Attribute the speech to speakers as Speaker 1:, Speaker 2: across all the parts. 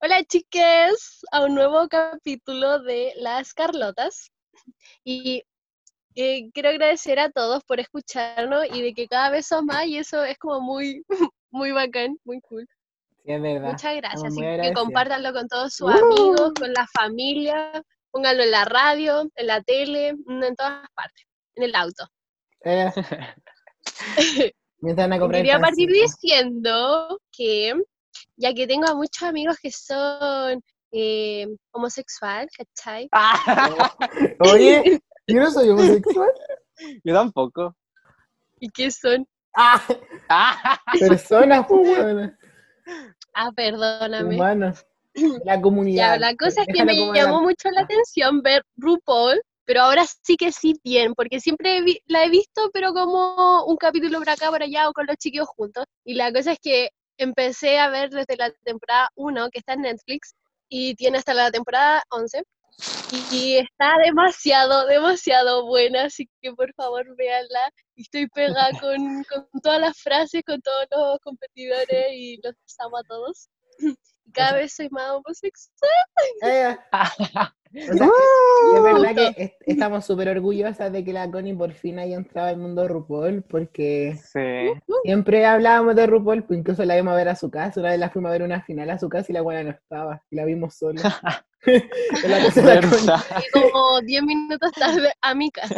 Speaker 1: Hola chiques, a un nuevo capítulo de Las Carlotas. Y eh, quiero agradecer a todos por escucharnos y de que cada vez son más y eso es como muy, muy bacán, muy cool.
Speaker 2: Sí, es verdad.
Speaker 1: Muchas gracias. Y que compártanlo con todos sus
Speaker 2: Uh.
Speaker 1: amigos, con la familia, pónganlo en la radio, en la tele, mm, en todas partes, en el auto.
Speaker 2: Eh,
Speaker 1: Quería partir diciendo que, ya que tengo a muchos amigos que son eh, homosexual, ¿cachai?
Speaker 2: Oye, yo no soy homosexual.
Speaker 3: Yo tampoco.
Speaker 1: ¿Y qué son?
Speaker 2: Ah, personas, pues,
Speaker 1: Ah, perdóname.
Speaker 2: humanos. La comunidad.
Speaker 1: Ya, la cosa es que me
Speaker 2: como
Speaker 1: llamó
Speaker 2: la-
Speaker 1: mucho la atención ver RuPaul, pero ahora sí que sí bien, porque siempre vi- la he visto, pero como un capítulo por acá, por allá, o con los chiquillos juntos. Y la cosa es que empecé a ver desde la temporada 1, que está en Netflix, y tiene hasta la temporada 11, y, está demasiado, demasiado buena, así que por favor véanla. Y Estoy pegada con, con todas las frases, con todos los competidores, y los amo a todos. Y cada vez soy más homosexual.
Speaker 2: O sea, es verdad que est- estamos súper orgullosas de que la Connie por fin haya entrado al mundo de RuPaul, porque
Speaker 3: Sí.
Speaker 2: siempre hablábamos de RuPaul, pues incluso la vimos a ver a su casa, una vez la fuimos a ver una final a su casa y la buena no estaba, y la vimos sola. En la casa de la
Speaker 1: y como 10 minutos tarde a mi casa.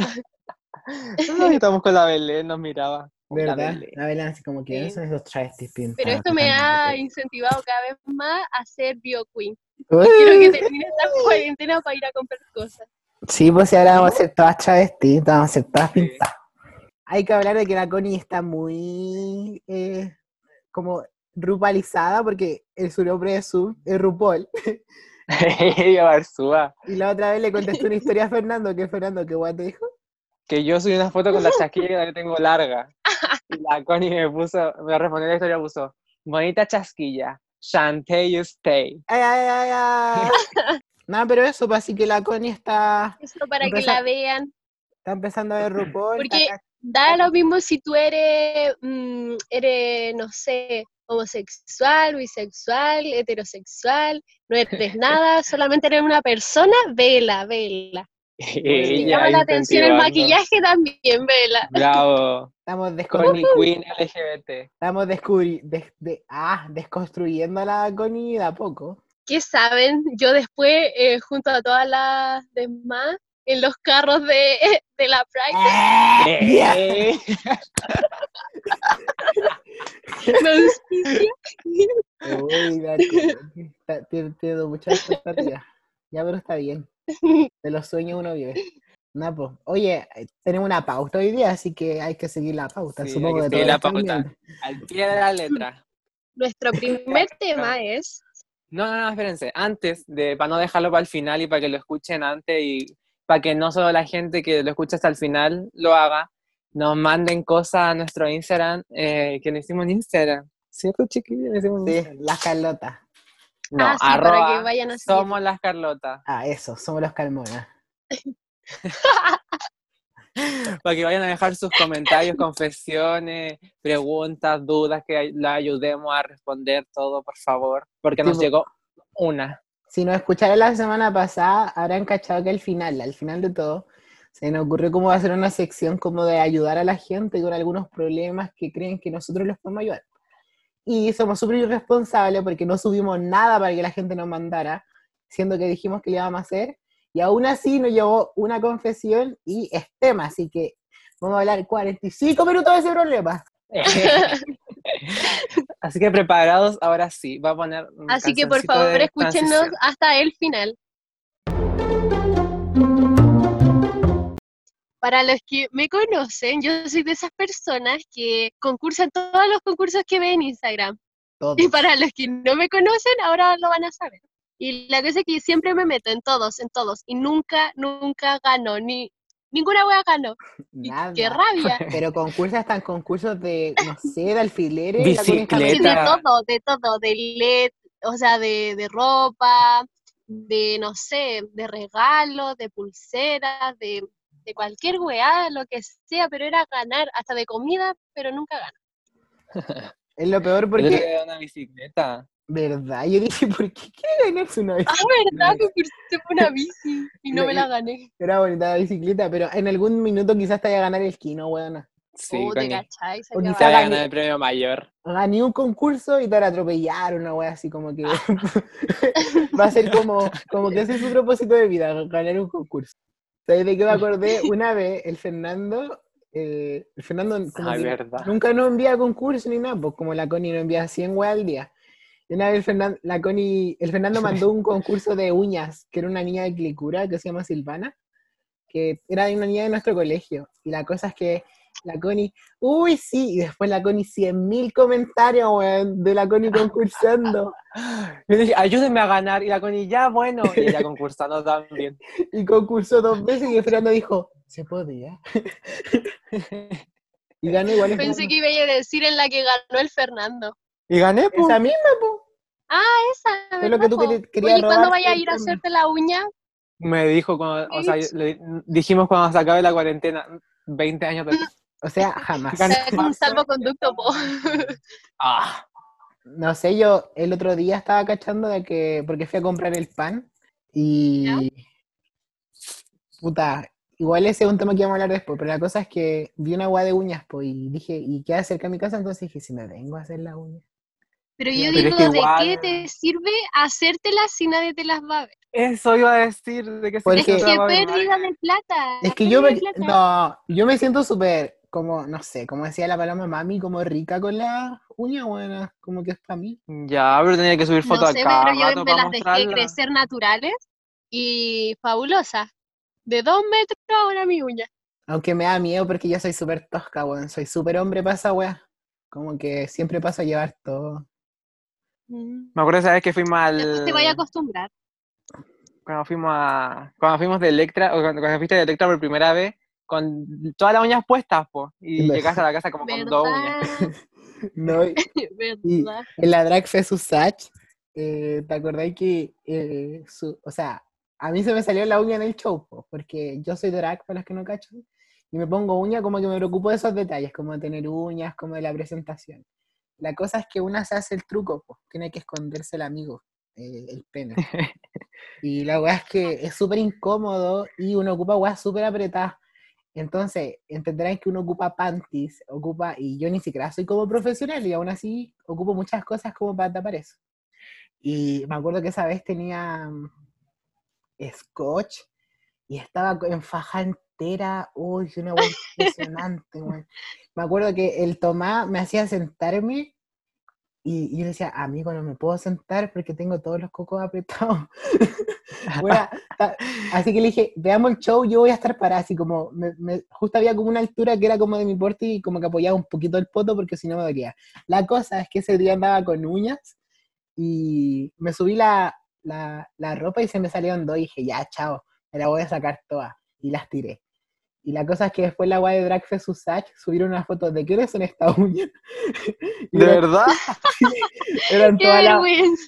Speaker 3: Ay, Estamos con la Belén, nos miraba.
Speaker 2: ¿Verdad? La Belén así como que
Speaker 1: Sí.
Speaker 2: eso esos travestis pintados.
Speaker 1: Pero esto me ha incentivado cada vez más a ser bio queen. Quiero que termine esta cuarentena para ir a comprar cosas.
Speaker 2: Sí, pues si ahora vamos a ser todas travestis, vamos a ser todas pintadas. Hay que hablar de que la Connie está muy eh, como rupalizada porque el su nombre es, su, es RuPaul. Y la otra vez le contesté una historia a Fernando, que Fernando, ¿qué guay te dijo?
Speaker 3: Que yo subí una foto con la chasquilla que la tengo larga. Y la Connie me puso, me respondió la historia, puso, bonita chasquilla, Shantae you stay.
Speaker 2: Ay, ay, ay, ay. No, pero eso, pues así que la Connie está,
Speaker 1: Eso para que la vean.
Speaker 2: está empezando a ver RuPaul.
Speaker 1: Porque da lo mismo si tú eres, mm, eres, no sé, homosexual, bisexual, heterosexual, no eres nada, solamente eres una persona, vela, vela. Te
Speaker 3: Ella
Speaker 1: llama la atención el maquillaje también, vela.
Speaker 3: Bravo.
Speaker 2: estamos,
Speaker 3: Connie Queen LGBT.
Speaker 2: estamos descubri- des- de- ah, desconstruyendo a la Connie de a poco.
Speaker 1: ¿Qué saben? Yo después, eh, junto a todas las demás, en los carros de, de la Pride,
Speaker 2: Ya.
Speaker 3: Eh.
Speaker 2: Uy, está- tiene, tiene muchas. Ya, pero está bien. De los sueños uno vive. No, pues. Oye, eh, tenemos una pauta hoy día, así que hay que seguir la pauta.
Speaker 3: Sí,
Speaker 2: supongo
Speaker 3: que
Speaker 2: que
Speaker 3: la pauta. al pie de la letra.
Speaker 1: Nuestro primer tema es
Speaker 3: No, no, no, espérense. Antes, de, para no dejarlo para el final y para que lo escuchen antes y para que no solo la gente que lo escucha hasta el final lo haga, nos manden cosas a nuestro Instagram, eh, que lo hicimos en Instagram. ¿Cierto, chiquillos?
Speaker 2: Sí, las Carlotas.
Speaker 1: Ah,
Speaker 3: No,
Speaker 1: para que
Speaker 3: arroba
Speaker 1: vayan a seguir.
Speaker 3: somos las Carlotas.
Speaker 2: Ah, eso, somos los Carmonas.
Speaker 3: Para que vayan a dejar sus comentarios, confesiones, preguntas, dudas, que la ayudemos a responder todo, por favor. Porque nos llegó una.
Speaker 2: Si nos escucharon la semana pasada, habrán cachado que al final, al final de todo, se nos ocurrió cómo va a ser una sección como de ayudar a la gente con algunos problemas que creen que nosotros les podemos ayudar. Y somos súper irresponsables porque no subimos nada para que la gente nos mandara, siendo que dijimos que le íbamos a hacer. Y aún así nos llegó una confesión y es tema, así que vamos a hablar 45 minutos de ese problema.
Speaker 3: Así que preparados, ahora sí, va a poner. un
Speaker 1: Así que por favor escúchenos
Speaker 3: transición.
Speaker 1: hasta el final. Para los que me conocen, yo soy de esas personas que concursan todos los concursos que ven en Instagram.
Speaker 2: Todos.
Speaker 1: Y para los que no me conocen, ahora lo van a saber. Y la cosa es que siempre me meto en todos, en todos. Y nunca, nunca gano. Ni, ninguna wea ganó. Y
Speaker 2: Nada.
Speaker 1: ¡Qué rabia!
Speaker 2: Pero concursos están concursos de, no sé, de alfileres.
Speaker 3: Bicicleta.
Speaker 1: De todo, de todo. De LED, o sea, de, de ropa, de, no sé, de regalos, de pulseras, de, de cualquier weá, lo que sea, pero era ganar, hasta de comida, pero nunca gana.
Speaker 2: Es lo peor
Speaker 3: Yo
Speaker 2: porque,
Speaker 3: voy una bicicleta.
Speaker 2: ¿verdad? Yo dije, ¿por qué quiere ganarse una
Speaker 1: Ah,
Speaker 2: bicicleta?
Speaker 1: ¿verdad? Me cursé por una bici y no me la gané.
Speaker 2: Era bonita la bicicleta, pero en algún minuto quizás te vaya a ganar el kino, weona.
Speaker 3: Sí,
Speaker 1: Oh, te cachai,
Speaker 2: O
Speaker 1: sería
Speaker 2: quizá
Speaker 3: Te voy a
Speaker 2: gané.
Speaker 3: ganar el premio mayor.
Speaker 2: Gané un concurso y te van a atropellar, una wea así como que va a ser como, como que ese es su propósito de vida, ganar un concurso. ¿Sabes de qué me acordé? Una vez el Fernando, eh, el Fernando como
Speaker 3: Ay,
Speaker 2: que nunca nos envía concurso ni nada, pues como la Connie nos envía 100 weas al día. Y una vez el Fernando, la Connie, el Fernando mandó un concurso de uñas, que era una niña de Clicura que se llama Silvana, que era de una niña de nuestro colegio. Y la cosa es que la Connie, uy, sí, y después la Connie, 100.000 comentarios, weón, de la Connie concursando.
Speaker 3: Yo dije, ayúdenme a ganar. Y la Connie, ya, bueno. Y ella concursando también.
Speaker 2: Y concursó dos veces y el Fernando dijo, se podía. Y ganó igual.
Speaker 1: Pensé que iba a decir en la que ganó el Fernando.
Speaker 3: Y gané, pues.
Speaker 2: Esa misma, po.
Speaker 1: Esa,
Speaker 2: Es lo que tú
Speaker 1: ¿verdad,
Speaker 2: querí-
Speaker 1: po?
Speaker 2: querías
Speaker 1: Oye, ¿cuándo vaya a
Speaker 2: el
Speaker 1: ir a hacerte la uña?
Speaker 3: Me dijo, cuando, o sea, le- dijimos cuando se acabe la cuarentena, 20 años después.
Speaker 2: O sea, jamás.
Speaker 1: Es un salvoconducto, po.
Speaker 3: Ah,
Speaker 2: No sé, yo el otro día estaba cachando de que, porque fui a comprar el pan y... Puta, igual ese es un tema que vamos a hablar después, pero la cosa es que vi una agua de uñas, pues, y dije, ¿y queda cerca de mi casa? Entonces dije, si me vengo a hacer la uña.
Speaker 1: Pero yo
Speaker 3: Pero es
Speaker 1: digo,
Speaker 3: que
Speaker 1: ¿de
Speaker 3: igual-
Speaker 1: qué te sirve hacértelas si nadie te las va a ver?
Speaker 3: eso iba a decir. De que se
Speaker 2: Porque-
Speaker 1: Es que pérdida de plata.
Speaker 2: Es que yo me, no, yo me siento súper, como, no sé, como decía la paloma mami, como rica con la uña, buena, como que es para mí.
Speaker 3: Ya, pero tenía que subir
Speaker 1: No
Speaker 3: fotos
Speaker 1: sé,
Speaker 3: a cada
Speaker 1: pero yo me las dejé crecer naturales y fabulosas. De dos metros ahora mi uña.
Speaker 2: Aunque me da miedo porque yo soy súper tosca, weón, soy súper hombre para esa wea. Como que siempre paso a llevar todo.
Speaker 1: Mm.
Speaker 3: Me acuerdo esa vez que fuimos al...
Speaker 1: Después te vaya a acostumbrar.
Speaker 3: cuando fuimos a cuando fuimos de Electra o cuando, cuando fuiste de Electra por primera vez con todas las uñas puestas po, y
Speaker 2: ¿Verdad?
Speaker 3: llegaste a la casa como con dos uñas.
Speaker 2: No, y- y en la Drag Fest Usach, eh, ¿te acordáis que, eh, su- o sea, a mí se me salió la uña en el show, po, porque yo soy drag, para los que no cachan, y me pongo uña como que me preocupo de esos detalles, como de tener uñas, como de la presentación. La cosa es que una se hace el truco, po, tiene que esconderse el amigo, eh, el pene. Y la weá es que es súper incómodo y uno ocupa weas súper apretadas. Entonces, entenderán que uno ocupa panties, ocupa, y yo ni siquiera soy como profesional, y aún así ocupo muchas cosas como para tapar eso. Y me acuerdo que esa vez tenía mm, scotch y estaba en faja entera, uy, una weá impresionante. Me acuerdo que el Tomás me hacía sentarme y, y yo decía, amigo, no me puedo sentar porque tengo todos los cocos apretados. Así que le dije, veamos el show, yo voy a estar parada, así como, me- me- justo había como una altura que era como de mi porte y como que apoyaba un poquito el poto porque si no me dolía. La cosa es que ese día andaba con uñas y me subí la, la, la ropa y se me salieron dos y dije, ya, chao, me la voy a sacar todas y las tiré. Y la cosa es que después la guay de Drag Fest Usach subieron unas fotos de qué hora son estas uñas. Y
Speaker 3: ¿De
Speaker 2: eran,
Speaker 3: verdad?
Speaker 2: eran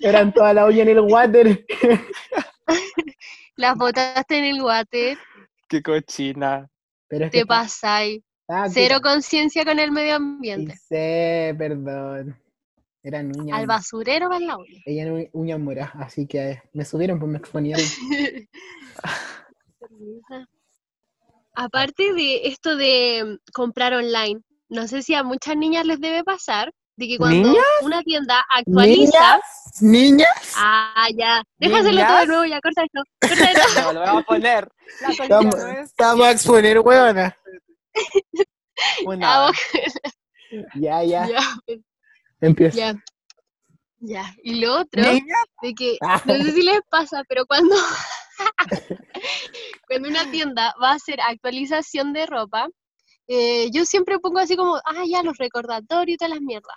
Speaker 2: eran todas las uñas en el water.
Speaker 1: Las botaste en el water,
Speaker 3: ¡Qué cochina!
Speaker 2: Pero es que
Speaker 1: te pasáis.
Speaker 2: estaba
Speaker 1: Cero conciencia con el medio
Speaker 2: Sí
Speaker 1: ambiente.
Speaker 2: sé, perdón. Eran uñas.
Speaker 1: Al basurero va la uña.
Speaker 2: Ella era uñas moras, así que me subieron, pues me exponieron.
Speaker 1: Aparte de esto de mm, comprar online, no sé si a muchas niñas les debe pasar de que cuando
Speaker 3: ¿Niñas?
Speaker 1: una tienda actualiza,
Speaker 2: ¿Niñas?
Speaker 1: ah, ya, déjaselo todo de
Speaker 3: ¿Niñas?
Speaker 1: nuevo, ya, corta esto, corta esto.
Speaker 3: No, lo vamos a poner.
Speaker 2: Estamos,
Speaker 3: no es
Speaker 2: estamos a exponer, huevona.
Speaker 3: una.
Speaker 1: Ah,
Speaker 2: Ya, ya,
Speaker 1: ya,
Speaker 2: empieza.
Speaker 1: ya, ya. Y lo otro,
Speaker 3: ¿Niña?
Speaker 1: de que
Speaker 2: Ah.
Speaker 1: no sé si les pasa, pero cuando, cuando una tienda va a hacer actualización de ropa, eh, yo siempre pongo así como, ah, ya, los recordatorios y todas las mierdas.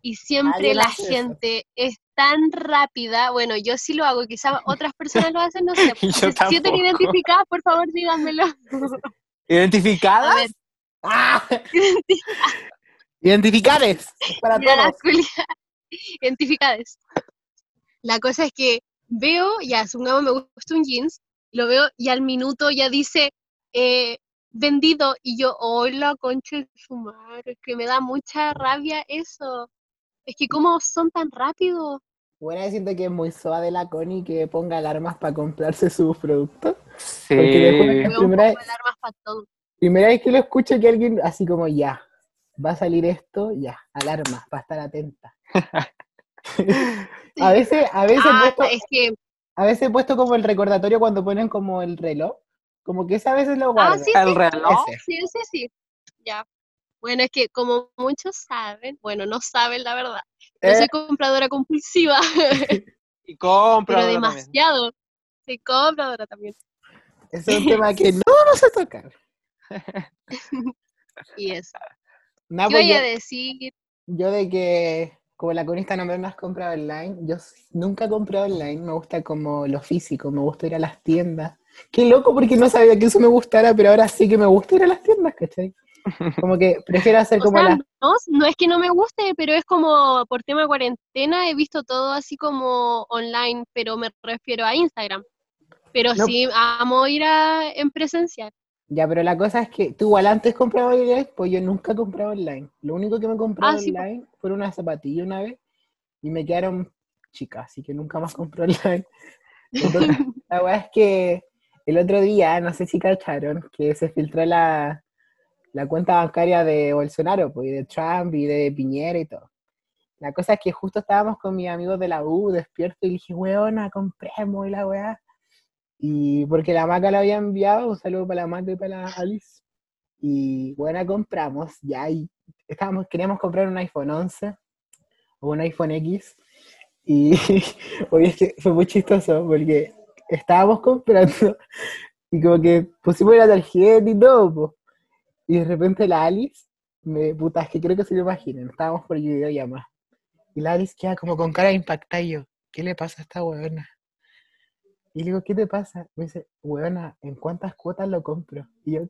Speaker 1: Y siempre la
Speaker 2: eso.
Speaker 1: gente es tan rápida, bueno, yo sí lo hago, quizás otras personas lo hacen, no sé.
Speaker 3: Yo
Speaker 1: Si sienten identificadas, por favor, díganmelo.
Speaker 3: ¿Identificada?
Speaker 1: A ver,
Speaker 2: ¡Ah! Identificades. Para todos.
Speaker 1: culias identificadas. La cosa es que veo, ya, supongamos me gusta un jeans, lo veo y al minuto ya dice eh, vendido y yo, hola, concha de su madre, que me da mucha rabia eso. Es que cómo son tan rápidos.
Speaker 2: Bueno, siento que es muy soa de la Connie que ponga alarmas para comprarse sus productos.
Speaker 3: Sí.
Speaker 2: Porque después primera
Speaker 1: alarmas para todo.
Speaker 2: Primera vez que lo escucho que alguien así como ya, va a salir esto, ya, alarma, para estar atenta. a veces, a veces he
Speaker 1: Ah,
Speaker 2: puesto,
Speaker 1: es que,
Speaker 2: a veces he puesto como el recordatorio cuando ponen como el reloj, como que esa a veces lo guardo.
Speaker 1: ah, sí,
Speaker 3: El
Speaker 1: sí,
Speaker 3: reloj.
Speaker 2: Ese.
Speaker 1: sí, sí, sí, ya. Bueno, es que como muchos saben, bueno, no saben la verdad, yo
Speaker 2: Eh,
Speaker 1: soy compradora compulsiva,
Speaker 3: Y compro.
Speaker 1: pero
Speaker 3: ahora también.
Speaker 1: demasiado. Soy compradora también.
Speaker 2: ese es un tema que no vamos a tocar.
Speaker 1: Y eso. ¿Qué
Speaker 2: pues
Speaker 1: voy a
Speaker 2: yo,
Speaker 1: decir?
Speaker 2: yo de que, como la conista no me has comprado online, yo nunca he comprado online, me gusta como lo físico, me gusta ir a las tiendas. Qué loco porque no sabía que eso me gustara, pero ahora sí que me gusta ir a las tiendas, ¿cachai? Como que prefiero hacer
Speaker 1: O
Speaker 2: como
Speaker 1: sea,
Speaker 2: las...
Speaker 1: no, no es que no me guste, pero es como por tema de cuarentena he visto todo así como online, pero me refiero a Instagram. Pero
Speaker 2: No.
Speaker 1: sí amo ir a, en presencial.
Speaker 2: Ya, pero la cosa es que tú igual antes comprabas online, pues yo nunca he comprado online. Lo único que me he comprado
Speaker 1: Ah, sí,
Speaker 2: online fue una zapatilla una vez y me quedaron chicas, así que nunca más compré online. Entonces, la verdad es que el otro día, no sé si cacharon, que se filtró la, la cuenta bancaria de Bolsonaro, pues, y de Trump y de Piñera y todo. La cosa es que justo estábamos con mis amigos de la U, despierto, y dije, weona, compremos y la weá. Y porque la maca lo había enviado, un saludo para la maca y para la Alice. Y bueno, compramos, ya, y estábamos, queríamos comprar un iPhone 11 o un iPhone X. Y oye, es que fue muy chistoso porque estábamos comprando y como que pusimos la tarjeta y todo, po. y de repente la Alice, me, puta, es que creo que se lo imaginen, estábamos por videollamada. Y la Alice queda como con cara impactada y yo, ¿qué le pasa a esta huevona? Y le digo, ¿qué te pasa? Me dice, huevona, ¿en cuántas cuotas lo compro? Y yo,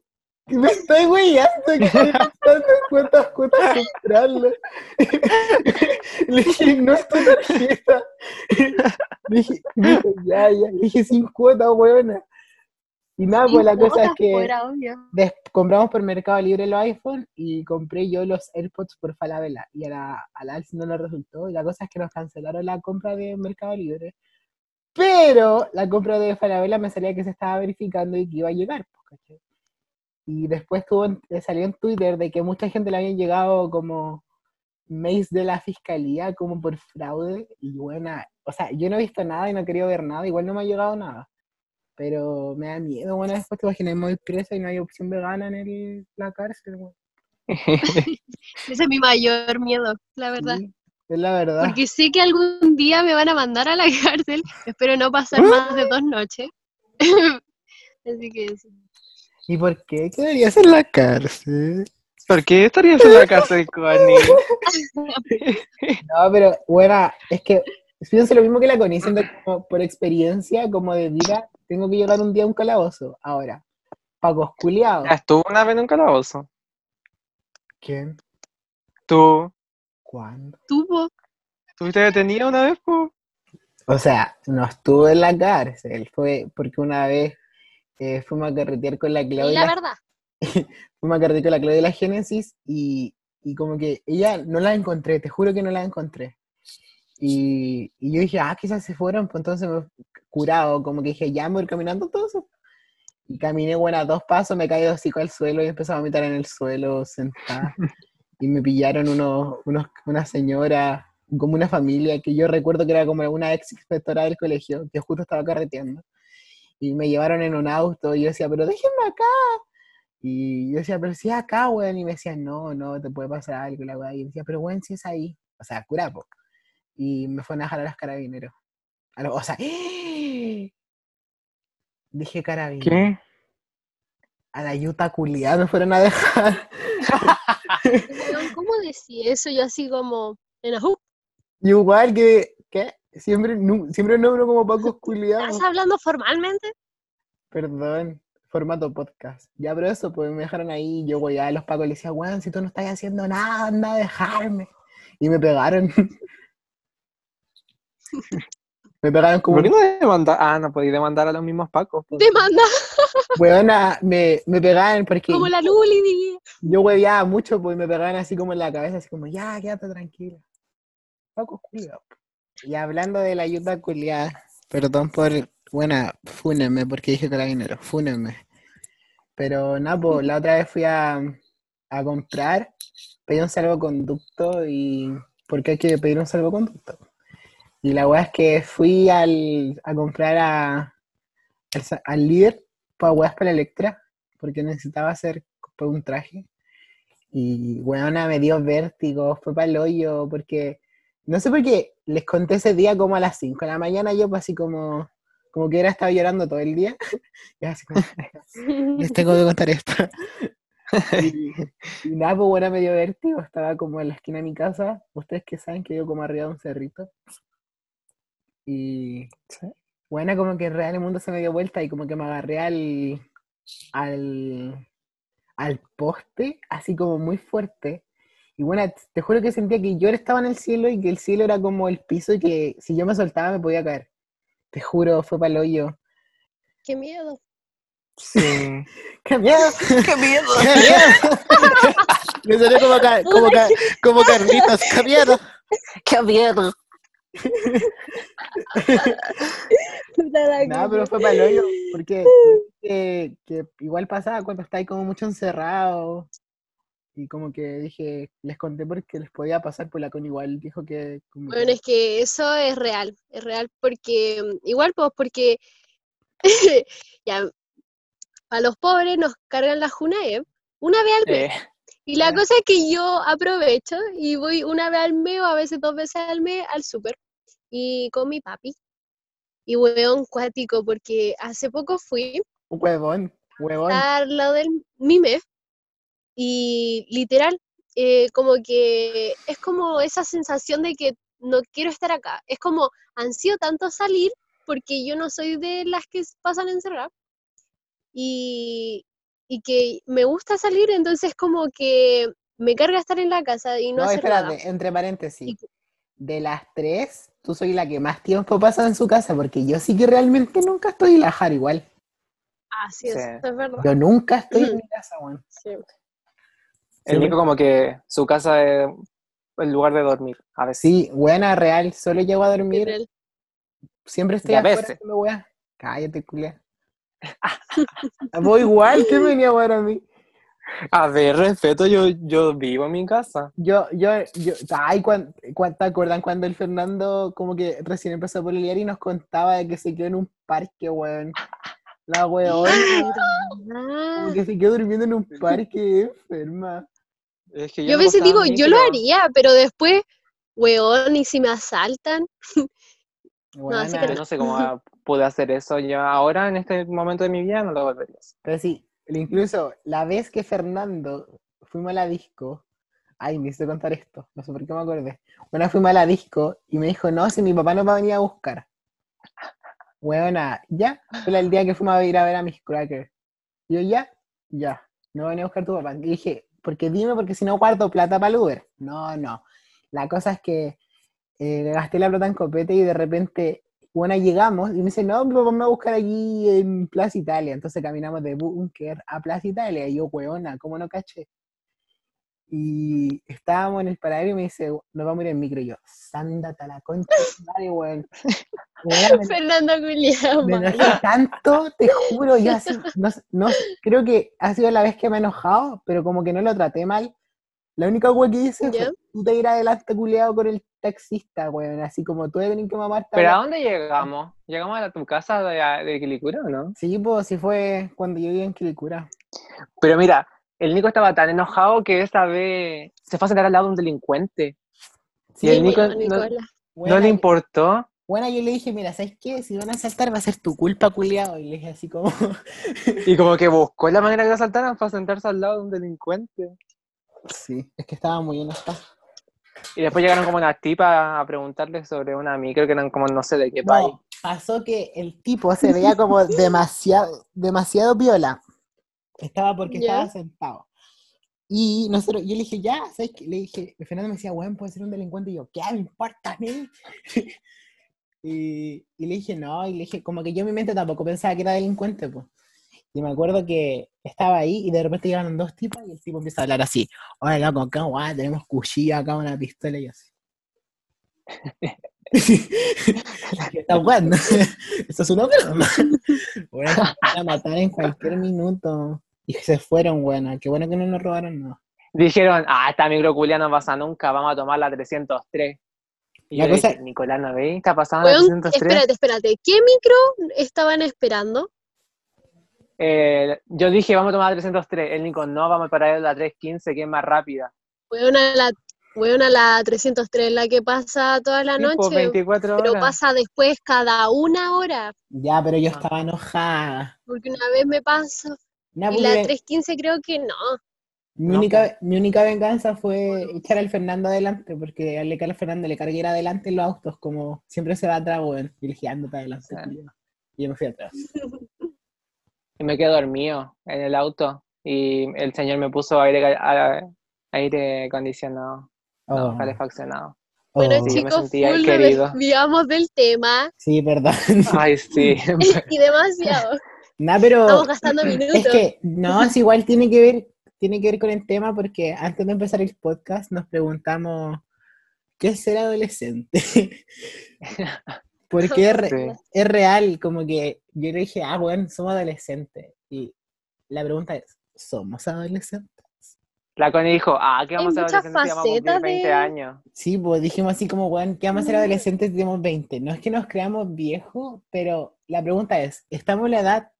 Speaker 2: ¿qué me estoy weyando? ¿Qué me pensando en cuántas cuotas comprarlo? Le dije, no es tu tarjeta. Le dije, ya, ya. Le dije, sin cuotas, huevona. Y nada, pues la cosa es que des- compramos por Mercado Libre los iPhone y compré yo los AirPods por Falabella. Y a la, a la no le resultó. Y la cosa es que nos cancelaron la compra de Mercado Libre. Pero la compra de Falabella me salía que se estaba verificando y que iba a llegar. pues, ¿cachai? Y después tuvo, en- eh, salió en Twitter de que mucha gente le habían llegado como mails de la fiscalía como por fraude. Y bueno, o sea, yo no he visto nada y no he querido ver nada. Igual no me ha llegado nada. Pero me da miedo, bueno, después te imaginas, voy presa y no hay opción vegana en el- la cárcel.
Speaker 1: Ese es mi mayor miedo, la verdad.
Speaker 2: Sí, es la verdad.
Speaker 1: Porque sé que algún día me van a mandar a la cárcel. Espero no pasar más de dos noches. Así que sí.
Speaker 2: ¿Y por qué quedarías en la cárcel?
Speaker 3: ¿Por qué estarías en la cárcel, Connie?
Speaker 2: No, pero, bueno, es que pienso lo mismo que la Connie, siento como por experiencia, como de vida, tengo que llegar un día a un calabozo. Ahora, Pacos culiados.
Speaker 3: Ya estuvo una vez en un calabozo.
Speaker 2: ¿Quién?
Speaker 3: ¿Tú?
Speaker 2: ¿Cuándo?
Speaker 1: Tuvo.
Speaker 3: ¿Estuviste detenida una vez, po?
Speaker 2: O sea, no estuve en la cárcel, fue porque una vez eh, fuimos a carretear con la Claudia.
Speaker 1: La verdad.
Speaker 2: fuimos a carretear con la Claudia de la Génesis y, y como que ella no la encontré, te juro que no la encontré. Y, y yo dije, ah, quizás se fueron, pues entonces me curado, como que dije, ya me voy a ir caminando todo eso. Y caminé, bueno, a dos pasos, me caí de hocico al suelo y empecé a vomitar en el suelo, sentada. y me pillaron unos, unos, una señora, como una familia, que yo recuerdo que era como una ex inspectora del colegio, que justo estaba carreteando. Y me llevaron en un auto y yo decía, pero déjenme acá. Y yo decía, pero si es acá, weón. Y me decían, no, no, te puede pasar algo, la weá. Y yo decía, pero weón, si es ahí. O sea, curapo. Y me fueron a dejar a los carabineros. A los- o sea, dije carabineros.
Speaker 3: ¿Qué?
Speaker 2: A la yuta culiada me fueron a dejar.
Speaker 1: ¿Cómo decía eso? Yo así como, en
Speaker 2: Y igual que, ¿qué? Siempre, nu- siempre nombro como Pacos culiados.
Speaker 1: ¿Estás hablando formalmente?
Speaker 2: Perdón, formato podcast. Ya, pero eso, pues me dejaron ahí. Yo, güey, a los pacos les decía, weón, si tú no estás haciendo nada, anda a dejarme. Y me pegaron. Me pegaron como
Speaker 3: ¿Por qué no demandar? Ah, no podéis demandar a los mismos pacos. pues.
Speaker 1: Demanda
Speaker 2: Weona, me, me pegaban porque
Speaker 1: como la Luli,
Speaker 2: yo hueveaba mucho, pues y me pegaban así como en la cabeza, así como, ya, quédate tranquila. Paco culiao. Y hablando de la ayuda culiada, perdón por, buena, fúnenme porque dije carabinero, fúnenme. Pero nada, pues la otra vez fui a, a comprar, pedí un salvoconducto y, porque hay que pedir un salvoconducto. Y la weá es que fui al, a comprar a, al, al líder para weas para Electra, porque necesitaba hacer pues, un traje. Y weona me dio vértigo, fue para el hoyo, porque no sé por qué les conté ese día como a las 5 de la mañana, yo pues así como, como que hubiera estado llorando todo el día. Y así como, les tengo que contar esto. Y, y nada, pues bueno, me dio vértigo, estaba como en la esquina de mi casa, ustedes que saben que yo como arriba de un cerrito. Y bueno, como que en real el mundo se me dio vuelta y como que me agarré al, al, al poste, así como muy fuerte. Y bueno, te juro que sentía que yo estaba en el cielo y que el cielo era como el piso y que si yo me soltaba me podía caer. Te juro, fue para el hoyo.
Speaker 1: Qué miedo.
Speaker 3: Sí.
Speaker 2: ¡Qué miedo!
Speaker 3: ¡Qué miedo!
Speaker 2: ¡Qué miedo! Me salió como, ca- como, ca- como Carlitos, ¡qué miedo!
Speaker 3: ¡Qué miedo!
Speaker 2: Nada, pero fue para el hoyo, porque que, que igual pasaba cuando estáis como mucho encerrado y como que dije, les conté porque les podía pasar, pues la con igual dijo que como que-
Speaker 1: Bueno, es que eso es real, es real porque, mm, igual pues porque ya, a los pobres nos cargan la Junae una vez al mes.
Speaker 3: Eh,
Speaker 1: Y la cosa es que yo aprovecho y voy una vez al mes o a veces dos veces al mes al súper y con mi papi. Y hueón cuático, porque hace poco fui
Speaker 2: huevón, huevón.
Speaker 1: al lado del Mime y literal, eh, como que es como esa sensación de que no quiero estar acá. Es como ansío tanto salir porque yo no soy de las que pasan encerradas y, y que me gusta salir, entonces como que me carga estar en la casa y no,
Speaker 2: No,
Speaker 1: hacer
Speaker 2: espérate,
Speaker 1: nada.
Speaker 2: entre paréntesis.
Speaker 1: Y-
Speaker 2: De las tres, tú soy la que más tiempo pasa en su casa, porque yo sí que realmente nunca estoy en la Jara igual.
Speaker 1: Así es,
Speaker 3: Sí.
Speaker 1: es verdad.
Speaker 2: Yo nunca estoy en mi casa, weón.
Speaker 1: Sí.
Speaker 3: el Nico como que su casa es el lugar de dormir, a veces.
Speaker 2: Sí, buena, real, solo llego a dormir, siempre estoy
Speaker 3: Y a
Speaker 2: afuera
Speaker 3: veces.
Speaker 2: Cállate, culia. Voy igual, ¿qué me venía a ver a mí?
Speaker 3: A ver, respeto, yo, yo vivo en mi casa.
Speaker 2: Yo, yo, yo, ay, cuan- cuan- ¿te acuerdan cuando el Fernando como que recién empezó a pololear y nos contaba de que se quedó en un parque, weón? La weón, como que se quedó durmiendo en un parque, enferma.
Speaker 3: Es que
Speaker 1: Yo a
Speaker 3: no
Speaker 1: veces digo,
Speaker 3: a
Speaker 1: yo lo haría, pero después, weón, ¿y si me asaltan? Que
Speaker 3: Yo no sé cómo pude hacer eso yo ahora, en este momento de mi vida, no lo volvería a hacer.
Speaker 2: Pero sí, incluso la vez que Fernando fuimos a la disco, ay, me hice contar esto, no sé por qué me acordé. Una fuimos a la disco y me dijo, no, si mi papá no va a venir a buscar. Weona, ya, fue el día que fuimos a ir a ver a mis crackers. Yo, ya, ya, no va a venir a buscar tu papá. Y dije, porque dime, porque si no guardo plata para el Uber. No, no. La cosa es que eh, gasté la plata en copete y de repente, bueno, llegamos y me dice, no, mi papá me va a buscar aquí en Plaza Italia. Entonces caminamos de Bunker a Plaza Italia. Y yo, weona, ¿cómo no caché? Y estábamos en el paradero y me dice, nos vamos a ir en micro. Y yo, sándate a la concha madre, weón.
Speaker 1: Fernando Julián.
Speaker 2: me enojé tanto, te juro, yo así, no, no, creo que ha sido la vez que me he enojado, pero como que no lo traté mal. La única wea que hice
Speaker 1: ¿Ya?
Speaker 2: fue, tú te ir adelante culeado con el taxista, weón, así como tú tenido que mamarte.
Speaker 3: ¿Pero a dónde llegamos? ¿Llegamos a tu casa de, de Quilicura o no?
Speaker 2: Sí, pues sí fue cuando yo vivía en Quilicura.
Speaker 3: Pero mira, el Nico estaba tan enojado que esta vez se fue a sentar al lado de un delincuente.
Speaker 2: Sí,
Speaker 3: y el Nico
Speaker 1: bueno,
Speaker 3: no- le importó.
Speaker 2: buena, yo le dije, mira, ¿sabes qué? Si van a saltar va a ser tu culpa, culiado. Y le dije así como,
Speaker 3: Y como que buscó la manera de asaltar para sentarse al lado de un delincuente.
Speaker 2: Sí, es que estaba muy enojado.
Speaker 3: Y después llegaron como unas tipas a preguntarle sobre una micro que eran como no sé de qué país.
Speaker 2: No, pasó que el tipo se veía como demasiado, demasiado viola. Estaba porque estaba sentado. Y nosotros, yo le dije, ya, ¿sabes qué? Le dije, Fernando me decía, weón, puede ser un delincuente. Y yo, ¿qué me importa a mí? Y, y le dije, no, y le dije, como que yo en mi mente tampoco pensaba que era delincuente, pues. Y me acuerdo que estaba ahí y de repente llegaron dos tipos y el tipo empieza a hablar así, oye, loco, acá, guau, tenemos cuchillo acá, una pistola y así. ¿Qué está jugando? Esto es una broma. Bueno, van a matar en cualquier minuto. Y se fueron, bueno, qué bueno que no nos robaron, no.
Speaker 3: Dijeron, ah, esta microculia no pasa nunca, vamos a tomar la 303. Y
Speaker 2: La
Speaker 3: yo
Speaker 2: cosa-
Speaker 3: dije, Nicolás, ¿no veis? Está pasando la
Speaker 1: Weón,
Speaker 3: 303.
Speaker 1: espérate, espérate. ¿Qué micro estaban esperando?
Speaker 3: Eh, yo dije, vamos a tomar la 303. El Nico, no, vamos a parar la 315, que es más rápida.
Speaker 1: Weón, a la, weón, a la 303, la que pasa toda la
Speaker 3: Sí, pues,
Speaker 1: noche.
Speaker 3: 24
Speaker 1: Pero pasa después cada una hora.
Speaker 2: Ya, pero yo estaba enojada.
Speaker 1: Porque una vez me pasó.
Speaker 2: Nah,
Speaker 1: Y
Speaker 2: porque
Speaker 1: la
Speaker 2: ve-
Speaker 1: 315 creo que no.
Speaker 2: mi,
Speaker 3: No,
Speaker 2: única, mi única venganza fue echar al Fernando adelante, porque al al Fernando le cargué adelante en los autos, como siempre se va atrás, weón. Y le dije, adelante. Y yo me fui atrás.
Speaker 3: Y me quedé dormido en el auto. Y el señor me puso aire, aire acondicionado, no,
Speaker 2: Oh,
Speaker 3: calefaccionado.
Speaker 1: Bueno,
Speaker 2: oh.
Speaker 3: Sí, me
Speaker 1: chicos, full desviamos del tema.
Speaker 2: Sí, perdón.
Speaker 3: Ay, sí.
Speaker 1: y demasiado.
Speaker 2: Nah, pero
Speaker 1: Estamos gastando minutos.
Speaker 2: es que no, es igual tiene que ver, tiene que ver con el tema porque antes de empezar el podcast nos preguntamos ¿qué es ser adolescente? porque es, re-
Speaker 3: Sí.
Speaker 2: es real, como que yo le dije, ah, bueno, somos adolescentes. Y la pregunta es, ¿somos adolescentes?
Speaker 3: La Connie dijo, ah, ¿qué vamos a
Speaker 1: Hay muchas
Speaker 3: adolescentes si vamos a cumplir
Speaker 1: facetas
Speaker 3: 20
Speaker 1: de-
Speaker 3: años?
Speaker 2: Sí, pues dijimos así como, bueno, ¿qué vamos a ser
Speaker 1: Mm.
Speaker 2: adolescentes si tenemos 20? No es que nos creamos viejos, pero la pregunta es, ¿estamos en la edad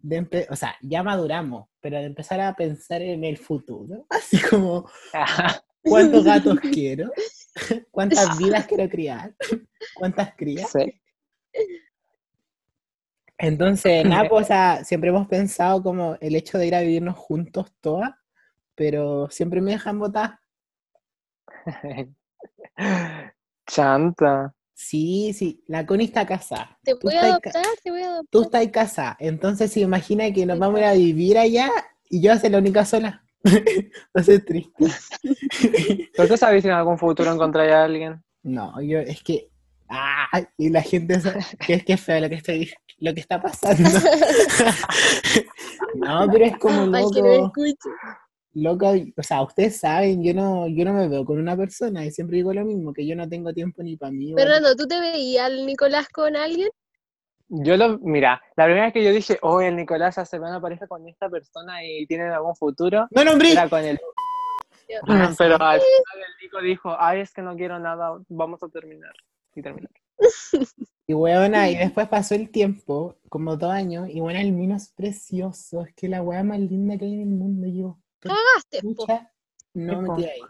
Speaker 2: de, empe- o sea, ya maduramos, pero de empezar a pensar en el futuro? Así como, ¿cuántos gatos quiero? ¿Cuántas vidas quiero criar? ¿Cuántas crías?
Speaker 3: Sí.
Speaker 2: Entonces, nada, pues, o sea, siempre hemos pensado como el hecho de ir a vivirnos juntos todas, pero siempre me dejan votar.
Speaker 3: Chanta.
Speaker 2: Sí, sí, la Connie está casada.
Speaker 1: Te voy a adoptar, te voy a adoptar.
Speaker 2: tú estás casada, entonces se imagina que nos vamos a ir a vivir allá y yo voy a ser la única sola. A ser triste.
Speaker 3: ¿Pero tú sabes si en algún futuro encontraría a alguien?
Speaker 2: No, yo es que. ¡Ah! Y la gente sabe que es que es feo lo que estoy, lo que está pasando. no, pero es como
Speaker 1: Al que no
Speaker 2: loco,
Speaker 1: escuche.
Speaker 2: loco, o sea, ustedes saben, yo no, yo no me veo con una persona y siempre digo lo mismo, que yo no tengo tiempo ni para mí.
Speaker 1: Fernando, ¿tú te veías al Nicolás con alguien?
Speaker 3: Yo lo, mira, la primera vez que yo dije, oh, el Nicolás hace una pareja con esta persona y tienen algún futuro,
Speaker 2: No, nombre.
Speaker 3: era con el... Pero al final el Nico dijo, ay, es que no quiero nada, vamos a terminar. Y terminó.
Speaker 2: Y weona, y después pasó el tiempo, como dos años, y bueno, el vino es precioso, es que la weá más linda que hay en el mundo, yo. ¿por
Speaker 1: Cagaste, po.
Speaker 2: Pucha, no me ahí.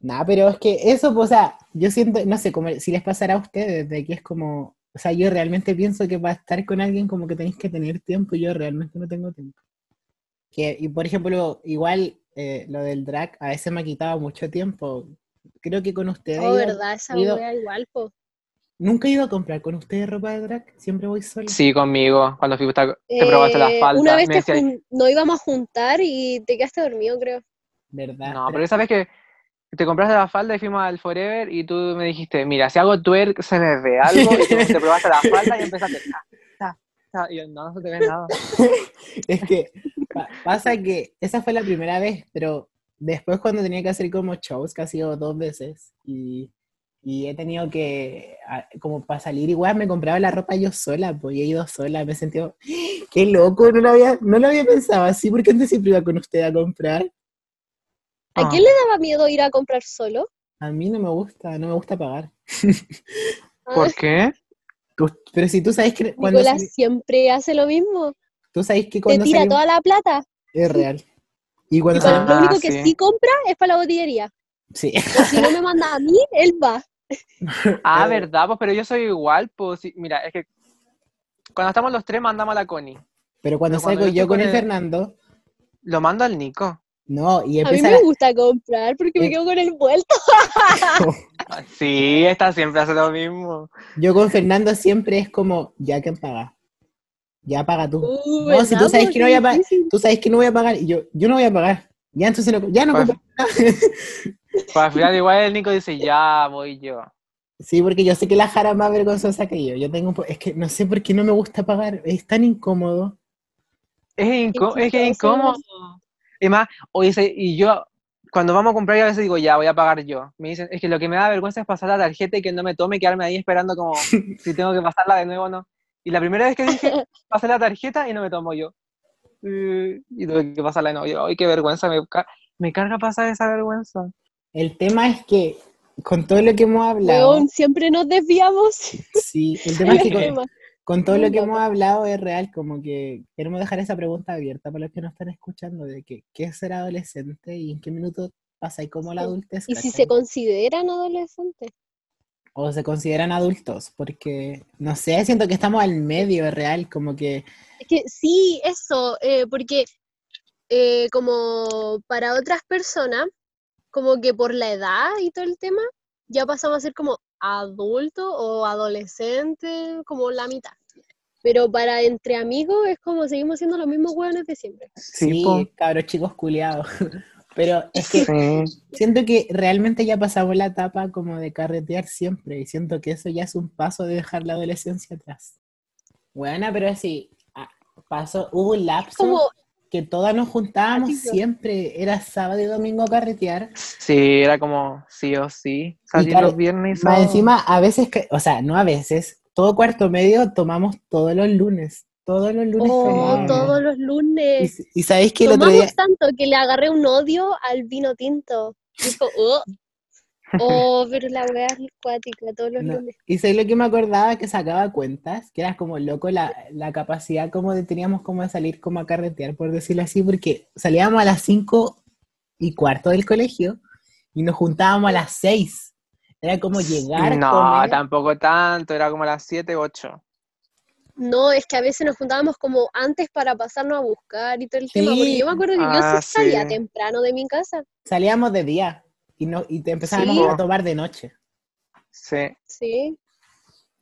Speaker 2: Nah, pero es que eso, pues, o sea, yo siento, no sé, como si les pasará a ustedes, de que es como, o sea, yo realmente pienso que para estar con alguien como que tenéis que tener tiempo, y yo realmente no tengo tiempo. Que, y por ejemplo, igual eh, lo del drag a veces me ha quitado mucho tiempo. Creo que con ustedes
Speaker 1: Oh, verdad, esa wea igual, po.
Speaker 2: nunca he ido a comprar con ustedes ropa de drag, siempre voy sola.
Speaker 3: Sí, conmigo, cuando fui, te probaste la
Speaker 1: Eh,
Speaker 3: falda.
Speaker 1: Una vez
Speaker 3: decía,
Speaker 1: nos íbamos a juntar y te quedaste dormido, creo.
Speaker 2: ¿Verdad?
Speaker 3: no, pero esa vez que te compraste la falda y fuimos al Forever y tú me dijiste, mira, si hago twerk se me ve algo, y tú te probaste la falda y empezaste, ta, ta, ta, y yo, no, no se te ve nada.
Speaker 2: Es que pa- pasa que esa fue la primera vez, pero después cuando tenía que hacer como shows, que ha sido dos veces, y, y he tenido que, a- como para salir igual, me compraba la ropa yo sola, pues y he ido sola, me he sentido, qué loco, no lo había, no lo había pensado así, porque antes siempre iba con usted a comprar.
Speaker 1: ¿A
Speaker 3: Ah.
Speaker 1: quién le daba miedo ir a comprar solo?
Speaker 2: A mí no me gusta, no me gusta pagar.
Speaker 1: Ah,
Speaker 3: ¿Por qué?
Speaker 2: Tú- pero si tú sabes que cuando
Speaker 1: Nicolás siempre hace lo mismo.
Speaker 2: tú sabes que
Speaker 1: Te
Speaker 2: cuando
Speaker 1: tira
Speaker 2: salimos-
Speaker 1: toda la plata.
Speaker 2: es real. Y
Speaker 1: Y
Speaker 2: cuando
Speaker 1: lo
Speaker 3: Ah,
Speaker 1: único que
Speaker 3: sí.
Speaker 1: sí compra es para la botillería.
Speaker 2: sí.
Speaker 1: Si no me manda a mí, él va.
Speaker 3: Ah,
Speaker 2: Eh,
Speaker 3: verdad, pues, pero yo soy igual, pues, sí, mira, es que cuando estamos los tres mandamos a la Connie.
Speaker 2: Pero cuando
Speaker 3: Pero cuando
Speaker 2: salgo
Speaker 3: yo
Speaker 2: con
Speaker 3: con
Speaker 2: el
Speaker 3: el-
Speaker 2: Fernando,
Speaker 3: Lo mando al Nico.
Speaker 2: no, y
Speaker 1: A mí
Speaker 2: empieza
Speaker 1: me gusta comprar porque me
Speaker 2: Eh.
Speaker 1: quedo con el vuelto.
Speaker 3: Sí, esta siempre hace lo mismo.
Speaker 2: Yo con Fernando siempre es como, ya que paga. Ya paga tú.
Speaker 1: Uh,
Speaker 2: No, si tú
Speaker 1: ¿verdad,
Speaker 2: sabes que no voy a pagar,
Speaker 1: Difícil.
Speaker 2: tú sabes que no voy a pagar, y yo, yo no voy a pagar. Ya entonces no, ya no
Speaker 3: Pues-
Speaker 2: compro.
Speaker 3: Pues al final igual el Nico dice, ya voy yo.
Speaker 2: Sí, porque yo sé que la Jara es más vergonzosa que yo. Yo tengo, es que no sé por qué no me gusta pagar, es tan incómodo.
Speaker 3: Es, incó- es que es incómodo. Y más, oye, se- y yo, cuando vamos a comprar, yo a veces digo, ya, voy a pagar yo. Me dicen, es que lo que me da vergüenza es pasar la tarjeta y que no me tome y quedarme ahí esperando como si tengo que pasarla de nuevo o no. Y la primera vez que dije, pasé la tarjeta y no me tomo yo. Y tuve que pasarla de nuevo. Yo, ay, qué vergüenza, me, me carga pasar esa vergüenza.
Speaker 2: El tema es que con todo lo que hemos hablado,
Speaker 1: Weón, siempre nos desviamos.
Speaker 2: sí, el tema es que con, con todo lo que hemos hablado es real, como que queremos dejar esa pregunta abierta para los que nos están escuchando, de que, qué es ser adolescente y en qué minuto pasa y cómo la adultez.
Speaker 1: Y si se consideran adolescentes.
Speaker 2: O se consideran adultos, porque, no sé, siento que estamos al medio real, como que,
Speaker 1: Es que sí, eso, eh, porque eh, como para otras personas, como que por la edad y todo el tema, ya pasamos a ser como adulto o adolescente, como la mitad. Pero para entre amigos es como seguimos siendo los mismos hueones de siempre.
Speaker 2: sí, cabros chicos culiados. Pero es que
Speaker 3: Sí.
Speaker 2: siento que realmente ya pasamos la etapa como de carretear siempre, y siento que eso ya es un paso de dejar la adolescencia atrás. Buena, pero sí, ah, pasó, hubo un lapso
Speaker 1: Como,
Speaker 2: que todas nos juntábamos siempre, era sábado y domingo a carretear.
Speaker 3: Sí, era como sí o sí. Salir los viernes y
Speaker 2: Más
Speaker 3: sábados.
Speaker 2: encima, a veces, que- o sea, no a veces, todo cuarto medio tomamos todos los lunes, todos los lunes
Speaker 1: oh, todos los
Speaker 2: Y,
Speaker 1: lunes.
Speaker 2: y sabéis que el otro
Speaker 1: Tomamos
Speaker 2: día,
Speaker 1: tanto que le agarré un odio al vino tinto. Dijo, oh, oh, pero la weá es cuática todos los
Speaker 2: no,
Speaker 1: lunes.
Speaker 2: y sabéis lo que me acordaba que sacaba cuentas, que era como loco la, la capacidad como de teníamos como de salir como a carretear, por decirlo así, porque salíamos a las cinco y cuarto del colegio y nos juntábamos a las seis. Era como llegar,
Speaker 3: No,
Speaker 2: comer,
Speaker 3: tampoco tanto, era como a las 7, 8.
Speaker 1: No, es que a veces nos juntábamos como antes para pasarnos a buscar y todo el tema, porque
Speaker 2: Sí.
Speaker 1: yo me acuerdo que yo
Speaker 3: Ah,
Speaker 1: sí salía
Speaker 3: sí.
Speaker 1: temprano de mi casa,
Speaker 2: salíamos de día y, no, y te empezábamos
Speaker 1: Sí.
Speaker 2: a tomar de noche.
Speaker 3: Sí.
Speaker 1: sí,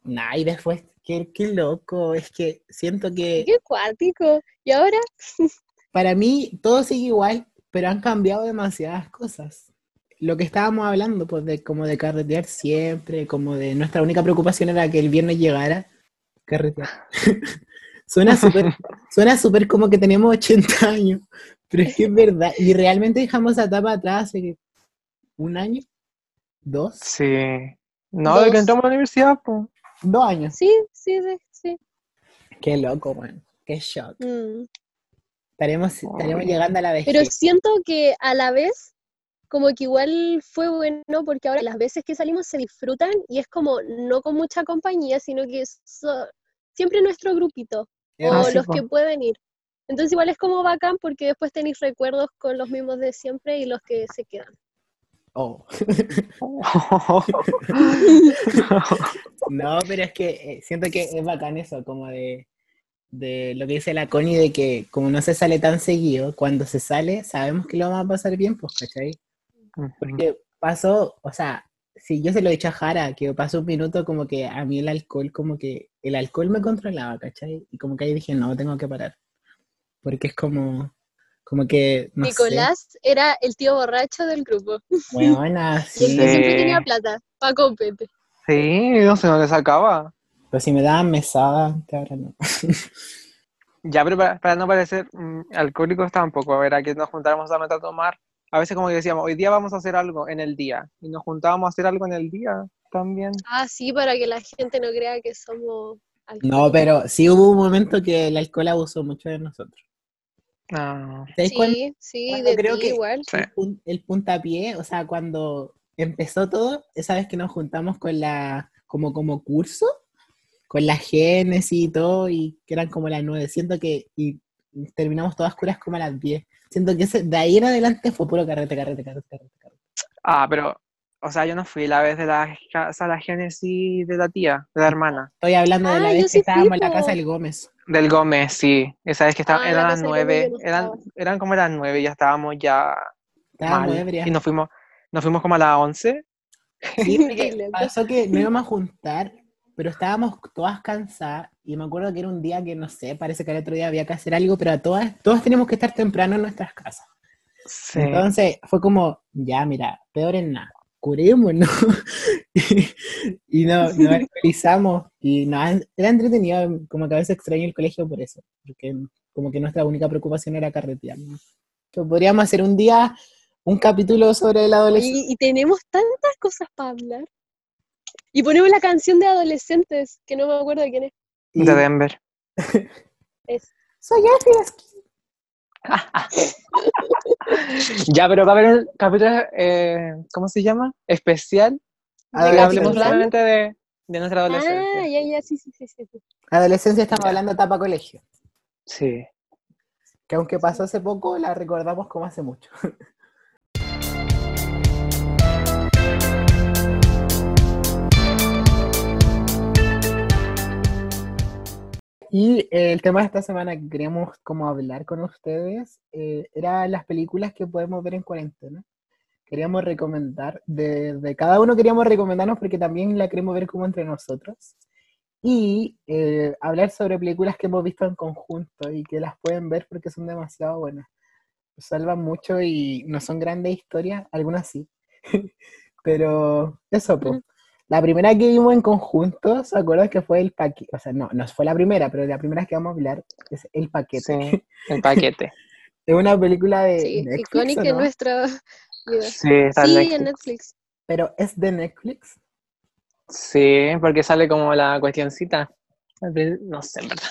Speaker 2: Nah, y después, qué, qué loco, es que siento que
Speaker 1: qué cuático. Y ahora,
Speaker 2: para mí todo sigue igual, pero han cambiado demasiadas cosas. Lo que estábamos hablando, pues, de como de carretear siempre, como de nuestra única preocupación era que el viernes llegara, carretear. suena súper, suena súper como que tenemos 80 años, pero es que es verdad, y realmente dejamos esa etapa atrás hace que, un año, dos,
Speaker 3: Sí. No, de que entramos a la universidad, pues.
Speaker 2: dos años.
Speaker 1: sí, sí, de- sí.
Speaker 2: Qué loco, man, qué shock.
Speaker 1: mm.
Speaker 2: Estaremos, estaremos llegando a la vejez.
Speaker 1: Pero siento que a la vez, como que igual fue bueno, porque ahora las veces que salimos se disfrutan y es como no con mucha compañía, sino que so- siempre nuestro grupito. O
Speaker 3: Ah, sí,
Speaker 1: los
Speaker 3: po.
Speaker 1: que pueden ir. Entonces igual es como bacán porque después tenéis recuerdos con los mismos de siempre y los que se quedan.
Speaker 2: Oh. No, pero es que eh, siento que es bacán eso, como de, de lo que dice la Connie, de que como no se sale tan seguido, cuando se sale sabemos que lo vamos a pasar bien, pues, ¿cachai? Porque pasó, o sea, si yo se lo he dicho a Jara, que pasó un minuto como que a mí el alcohol, como que el alcohol me controlaba, ¿cachai? Y como que ahí dije, no, tengo que parar. Porque es como, como que, no
Speaker 1: Nicolás era el tío borracho del grupo.
Speaker 2: sé,
Speaker 1: el
Speaker 2: sí.
Speaker 1: que siempre
Speaker 3: Sí.
Speaker 1: tenía plata. Paco Pepe.
Speaker 3: Sí, no sé dónde sacaba.
Speaker 2: Pero si me daban mesada, ahora no.
Speaker 3: Ya, pero para, para no parecer mm, alcohólicos tampoco, a ver, a que nos juntáramos solamente a tomar. A veces como que decíamos, hoy día vamos a hacer algo en el día. Y nos juntábamos a hacer algo en el día también.
Speaker 1: Ah, sí, para que la gente no crea que somos
Speaker 2: No, pero sí hubo un momento que el alcohol abusó mucho de nosotros.
Speaker 3: Ah,
Speaker 2: ¿Sabéis cuándo-
Speaker 1: Sí, sí,
Speaker 2: cuando
Speaker 1: de
Speaker 2: creo
Speaker 1: ti
Speaker 2: que-
Speaker 1: igual.
Speaker 2: El, el puntapié, o sea, cuando empezó todo, esa vez que nos juntamos con la, como, como curso, con la Génesis y todo, y que eran como las nueve, siento que, y terminamos todas curas como a las 10. Siento que ese, de ahí en adelante fue puro carrete, carrete, carrete, carrete. carrete.
Speaker 3: Ah, pero, o sea, yo no fui la vez de la casa, la génesis de la tía, de la hermana.
Speaker 2: Estoy hablando de la
Speaker 1: Ah,
Speaker 2: vez
Speaker 1: sí
Speaker 2: que
Speaker 1: fui,
Speaker 2: estábamos en la casa del Gómez.
Speaker 3: Del Gómez, sí. Esa vez que estaba,
Speaker 1: Ah, la
Speaker 3: eran las nueve,
Speaker 1: no
Speaker 3: eran, eran como las nueve, y ya estábamos ya
Speaker 2: Estábamos
Speaker 3: mal.
Speaker 2: ebrias.
Speaker 3: Y nos fuimos, nos fuimos como a las once.
Speaker 2: Sí, pasó que no íbamos a juntar, pero estábamos todas cansadas y me acuerdo que era un día que, no sé, parece que el otro día había que hacer algo, pero a todas, todas teníamos que estar temprano en nuestras casas.
Speaker 3: Sí.
Speaker 2: Entonces fue como, ya, mira, peor en nada. curémonos. y, no, nos alcoholizamos. Y no, era entretenido, como que a veces extraño el colegio por eso, porque como que nuestra única preocupación era carretear. ¿no? Entonces, podríamos hacer un día un capítulo sobre la adolescencia.
Speaker 1: Y, y tenemos tantas cosas para hablar. Y ponemos la canción de adolescentes, que no me acuerdo de quién es.
Speaker 2: Y-
Speaker 3: De Denver.
Speaker 1: es.
Speaker 2: Soy Ashley
Speaker 3: Ya, pero va a haber un capítulo, eh, ¿cómo se llama? Especial.
Speaker 2: Ah, la
Speaker 3: hablemos solamente de, de nuestra
Speaker 1: Ah,
Speaker 3: adolescencia.
Speaker 1: ya, ya, sí, sí, sí, sí.
Speaker 2: Adolescencia estamos hablando de etapa colegio.
Speaker 3: Sí.
Speaker 2: Que aunque pasó hace poco, la recordamos como hace mucho. Y eh, el tema de esta semana que queríamos como hablar con ustedes eh, era las películas que podemos ver en cuarentena. Queríamos recomendar, de, de cada uno queríamos recomendarnos porque también la queremos ver como entre nosotros. Y eh, hablar sobre películas que hemos visto en conjunto y que las pueden ver porque son demasiado buenas. Salvan mucho y no son grandes historias, algunas sí. Pero eso, pues. La primera que vimos en conjunto, ¿se acuerdan que fue el paquete? O sea, no, no fue la primera, pero la primera que vamos a hablar es El Paquete.
Speaker 3: Sí, el paquete.
Speaker 2: Es una película de
Speaker 1: Sí,
Speaker 2: Netflix,
Speaker 1: icónica
Speaker 2: ¿o
Speaker 1: en
Speaker 2: no?
Speaker 1: nuestra vida.
Speaker 3: Sí, está en
Speaker 1: Sí,
Speaker 3: Netflix.
Speaker 1: en Netflix.
Speaker 2: Pero es de Netflix.
Speaker 3: Sí, porque sale como la cuestioncita. No sé, en verdad.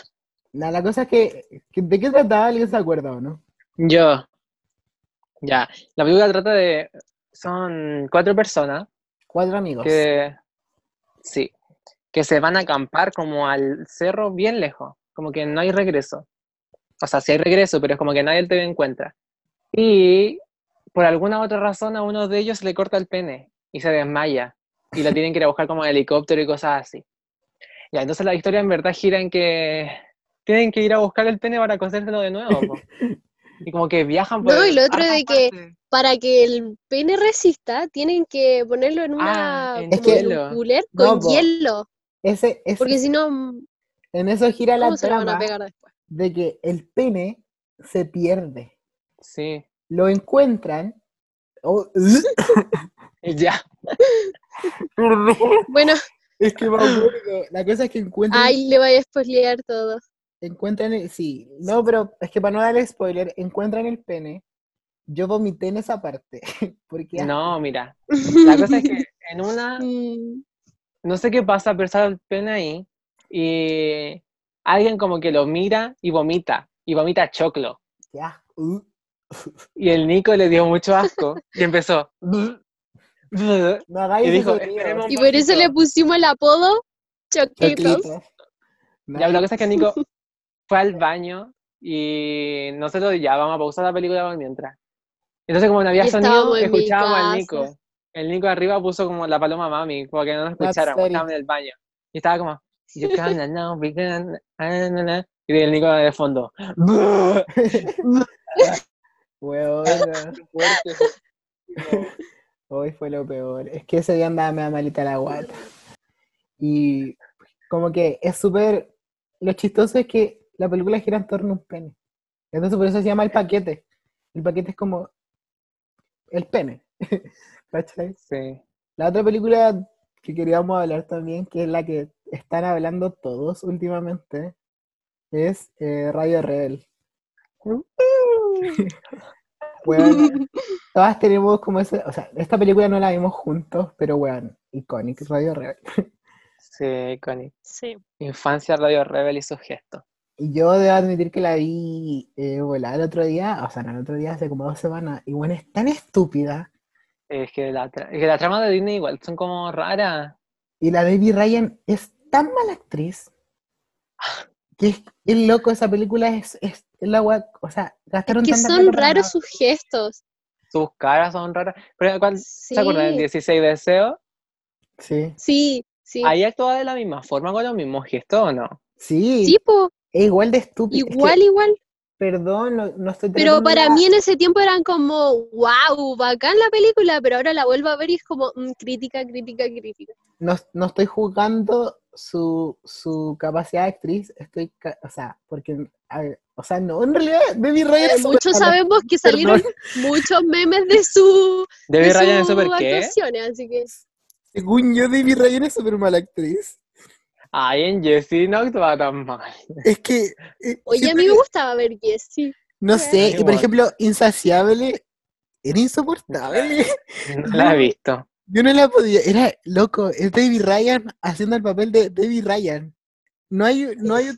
Speaker 2: La cosa es que, que- ¿de qué trataba? ¿Alguien se acuerda o no?
Speaker 3: Yo. Ya. La película trata de. Son cuatro personas
Speaker 2: Cuatro amigos.
Speaker 3: que. Sí. Que se van a acampar como al cerro bien lejos. Como que no hay regreso. O sea, sí hay regreso, pero es como que nadie te encuentra. Y por alguna otra razón a uno de ellos le corta el pene y se desmaya. Y lo tienen que ir a buscar como en helicóptero y cosas así. Ya, entonces la historia en verdad gira en que tienen que ir a buscar el pene para cosérselo de nuevo. Y como que viajan por
Speaker 1: No, y lo otro de que-. Para que el pene resista, tienen que ponerlo en
Speaker 3: Ah,
Speaker 1: una
Speaker 3: en
Speaker 1: como en
Speaker 3: hielo.
Speaker 1: un cooler con hielo.
Speaker 2: Ese, ese-
Speaker 1: Porque si no, mm,
Speaker 2: en eso gira la
Speaker 1: ¿cómo se lo van a
Speaker 2: trama
Speaker 1: pegar después?
Speaker 2: de que el pene se pierde.
Speaker 3: Sí.
Speaker 2: Lo encuentran. oh,
Speaker 3: Y ya.
Speaker 1: Bueno,
Speaker 2: es que me acuerdo. La cosa es que encuentran.
Speaker 1: ahí le voy a spoilear todo.
Speaker 2: Encuentran el, sí, no, pero es que para no darle spoiler, encuentran el pene. Yo vomité en esa parte. Porque
Speaker 3: No, mira. La cosa es que en una, no sé qué pasa, pero sale el pene ahí y alguien como que lo mira y vomita. Y vomita choclo.
Speaker 2: qué asco. Uh.
Speaker 3: Y el Nico le dio mucho asco y empezó.
Speaker 2: No
Speaker 3: Y
Speaker 2: ese
Speaker 3: dijo,
Speaker 2: sonido.
Speaker 3: "Esperemos un
Speaker 1: Y por eso
Speaker 3: poquito".
Speaker 1: le pusimos el apodo Choquitos.
Speaker 2: Choclitos.
Speaker 3: Ya, la cosa es que Nico fue al baño y nosotros ya vamos a pausar la película por mientras. Entonces, como no había sonido, escuchábamos al. Nico. El Nico arriba puso como la paloma mami, para que no nos
Speaker 2: funny.
Speaker 3: estábamos en el baño. Y estaba como, "You can't know, we can't, ah, na, na". y el Nico de fondo.
Speaker 2: Weón, hoy fue lo peor. Es que ese día andaba me da malita la guata. Y como que es súper. Lo chistoso es que la película gira en torno a un pene. Entonces por eso se llama el paquete. El paquete es como el pene. ¿Cachai?
Speaker 3: Sí.
Speaker 2: La otra película que queríamos hablar también, que es la que están hablando todos últimamente, es eh, Radio Rebel. Weón, todas tenemos como ese, o sea, esta película no la vimos juntos, pero weón, icónica, Radio Rebel.
Speaker 3: Sí, Connie.
Speaker 1: Sí.
Speaker 3: Infancia Radio Rebel y sus gestos.
Speaker 2: Y yo debo admitir que la vi eh, volada el otro día, o sea, no el otro día, hace como dos semanas, y bueno, es tan estúpida.
Speaker 3: Es que la, tra- es que la trama de Disney igual son como raras.
Speaker 2: Y la Debbie Ryan es tan mala actriz que es, es loco, esa película es, es, es la wea- o sea, gastaron
Speaker 1: Que
Speaker 2: tanta
Speaker 1: son raros sus gestos.
Speaker 3: Sus caras son raras. Pero, ¿cuál-
Speaker 1: Sí.
Speaker 3: ¿Se acuerdan del 16 deseos?
Speaker 2: Sí,
Speaker 1: Sí, sí.
Speaker 3: ¿Ahí actúa de la misma forma con los mismos gestos o no?
Speaker 2: sí,
Speaker 1: Sí, po,
Speaker 2: es igual de estúpido. Es que,
Speaker 1: igual, igual.
Speaker 2: perdón, no, no estoy
Speaker 1: Pero para mí en ese tiempo eran como, wow, bacán la película, pero ahora la vuelvo a ver y es como, mm, crítica, crítica, crítica.
Speaker 2: no, no estoy juzgando su, su capacidad de actriz, estoy, ca- o sea, porque, a ver, o sea, no, en realidad, Baby Ryan
Speaker 1: Eh, muchos sabemos que salieron muchos memes de su
Speaker 3: Debbie
Speaker 1: de
Speaker 3: Ryan es
Speaker 1: sus
Speaker 3: súper qué?
Speaker 1: actuaciones, así que
Speaker 2: Según yo, Baby Ryan es súper mala actriz.
Speaker 3: Ay, en Jessie no actúa tan mal.
Speaker 2: Es que, eh,
Speaker 1: Oye, a mí me
Speaker 2: que-
Speaker 1: gustaba ver Jessie.
Speaker 2: no sé, y por
Speaker 3: Igual.
Speaker 2: ejemplo, Insaciable era insoportable.
Speaker 3: No la he visto.
Speaker 2: Yo no la podía, era loco, es Baby Ryan haciendo el papel de Baby Ryan. No hay, no hay,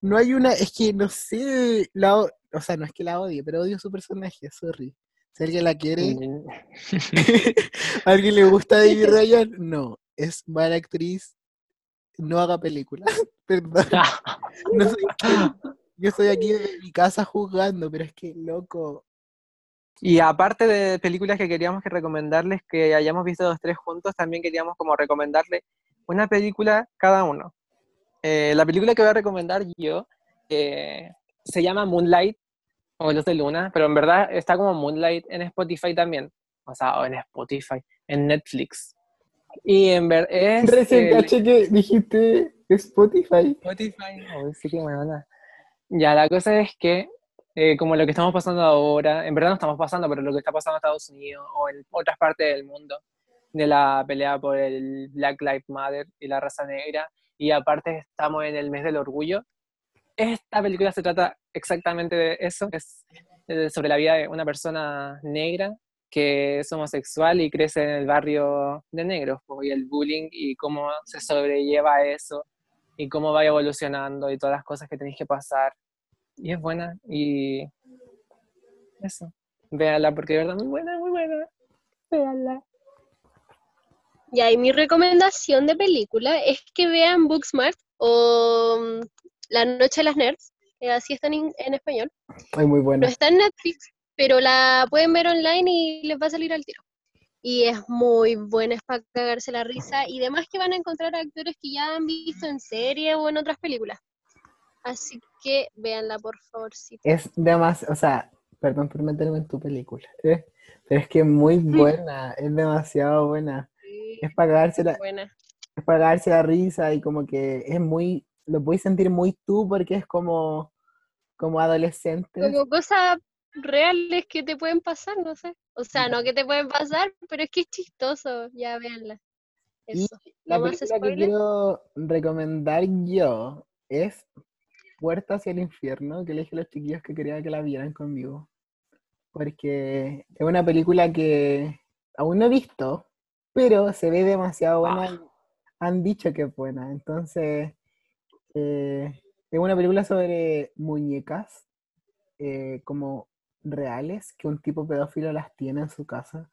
Speaker 2: no hay una, es que no sé, la, o sea, no es que la odie, pero odio su personaje, sorry. Si alguien la quiere,
Speaker 3: Mm.
Speaker 2: ¿A alguien le gusta Baby Ryan? No, es mala actriz. No haga películas. Perdón. No soy, yo estoy aquí en mi casa juzgando, pero es que, loco.
Speaker 3: Y aparte de películas que queríamos que recomendarles que hayamos visto los tres juntos, también queríamos como recomendarles una película cada uno. Eh, la película que voy a recomendar yo eh, se llama Moonlight o Luz de Luna, pero en verdad está como Moonlight en Spotify también. O sea, o en Spotify, en Netflix. Y en ver es
Speaker 2: Recién caché que dijiste Spotify.
Speaker 3: Spotify, oh, sí que buena. Ya, la cosa es que, eh, como lo que estamos pasando ahora, en verdad no estamos pasando, pero lo que está pasando en Estados Unidos o en otras partes del mundo, de la pelea por el Black Lives Matter y la raza negra, y aparte estamos en el mes del orgullo, esta película se trata exactamente de eso, es eh, sobre la vida de una persona negra que es homosexual y crece en el barrio de negros, po, y el bullying y cómo se sobrelleva eso y cómo va evolucionando y todas las cosas que tenéis que pasar. Y es buena y eso. Véanla porque de verdad muy buena, muy buena. Véanla.
Speaker 1: Ya, y mi recomendación de película es que vean Booksmart o mm, La Noche de las Nerds, que así están en, en español.
Speaker 2: Ay, muy
Speaker 1: No está en Netflix, pero la pueden ver online y les va a salir al tiro. Y es muy buena, es para cagarse la risa. Y demás que van a encontrar actores que ya han visto en serie o en otras películas. Así que véanla, por favor.
Speaker 2: Es demasiado, o sea, perdón por meterme en tu película, ¿eh? pero es que es muy buena, es demasiado buena. Es para cagarse la,
Speaker 1: Buena.
Speaker 2: es para cagarse la risa y como que es muy, lo puedes sentir muy tú porque es como, como adolescente.
Speaker 1: Como cosas reales que te pueden pasar, no sé. O sea, no que te pueden pasar, pero es que es chistoso. Ya véanla.
Speaker 2: Y
Speaker 1: Eso.
Speaker 2: la
Speaker 1: ¿No más
Speaker 2: película que quiero recomendar yo es Puerta hacia el infierno, que le dije a los chiquillos que quería que la vieran conmigo. Porque es una película que aún no he visto, pero se ve demasiado buena. y Han dicho que es buena. Entonces, eh, es una película sobre muñecas eh, como reales, que un tipo pedófilo las tiene en su casa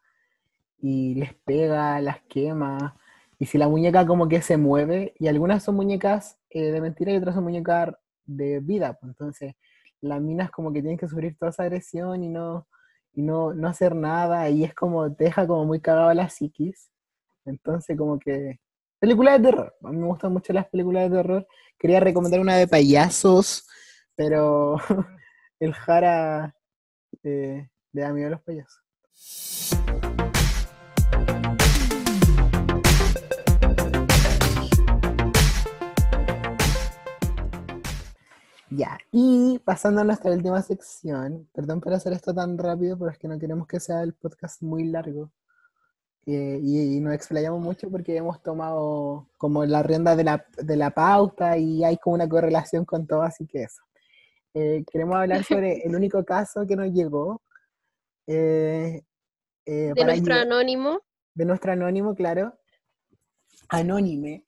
Speaker 2: y les pega, las quema. Y si la muñeca como que se mueve, y algunas son muñecas eh, de mentira y otras son muñecas de vida, pues entonces las minas como que tienen que sufrir toda esa agresión y no, y no, no hacer nada, y es como, deja como muy cagado la psiquis. Entonces como que... Película de terror, a mí me gustan mucho las películas de terror. Quería recomendar una de payasos, pero el Jara eh, le da los payasos. Ya, y pasando a nuestra última sección, perdón por hacer esto tan rápido, pero es que no queremos que sea el podcast muy largo. Eh, y, y nos explayamos mucho porque hemos tomado como la rienda de la, de la pauta y hay como una correlación con todo, así que eso. Eh, queremos hablar sobre el único caso que nos llegó. eh, eh,
Speaker 1: De nuestro
Speaker 2: ayudar-
Speaker 1: anónimo.
Speaker 2: de nuestro anónimo, claro. Anónime.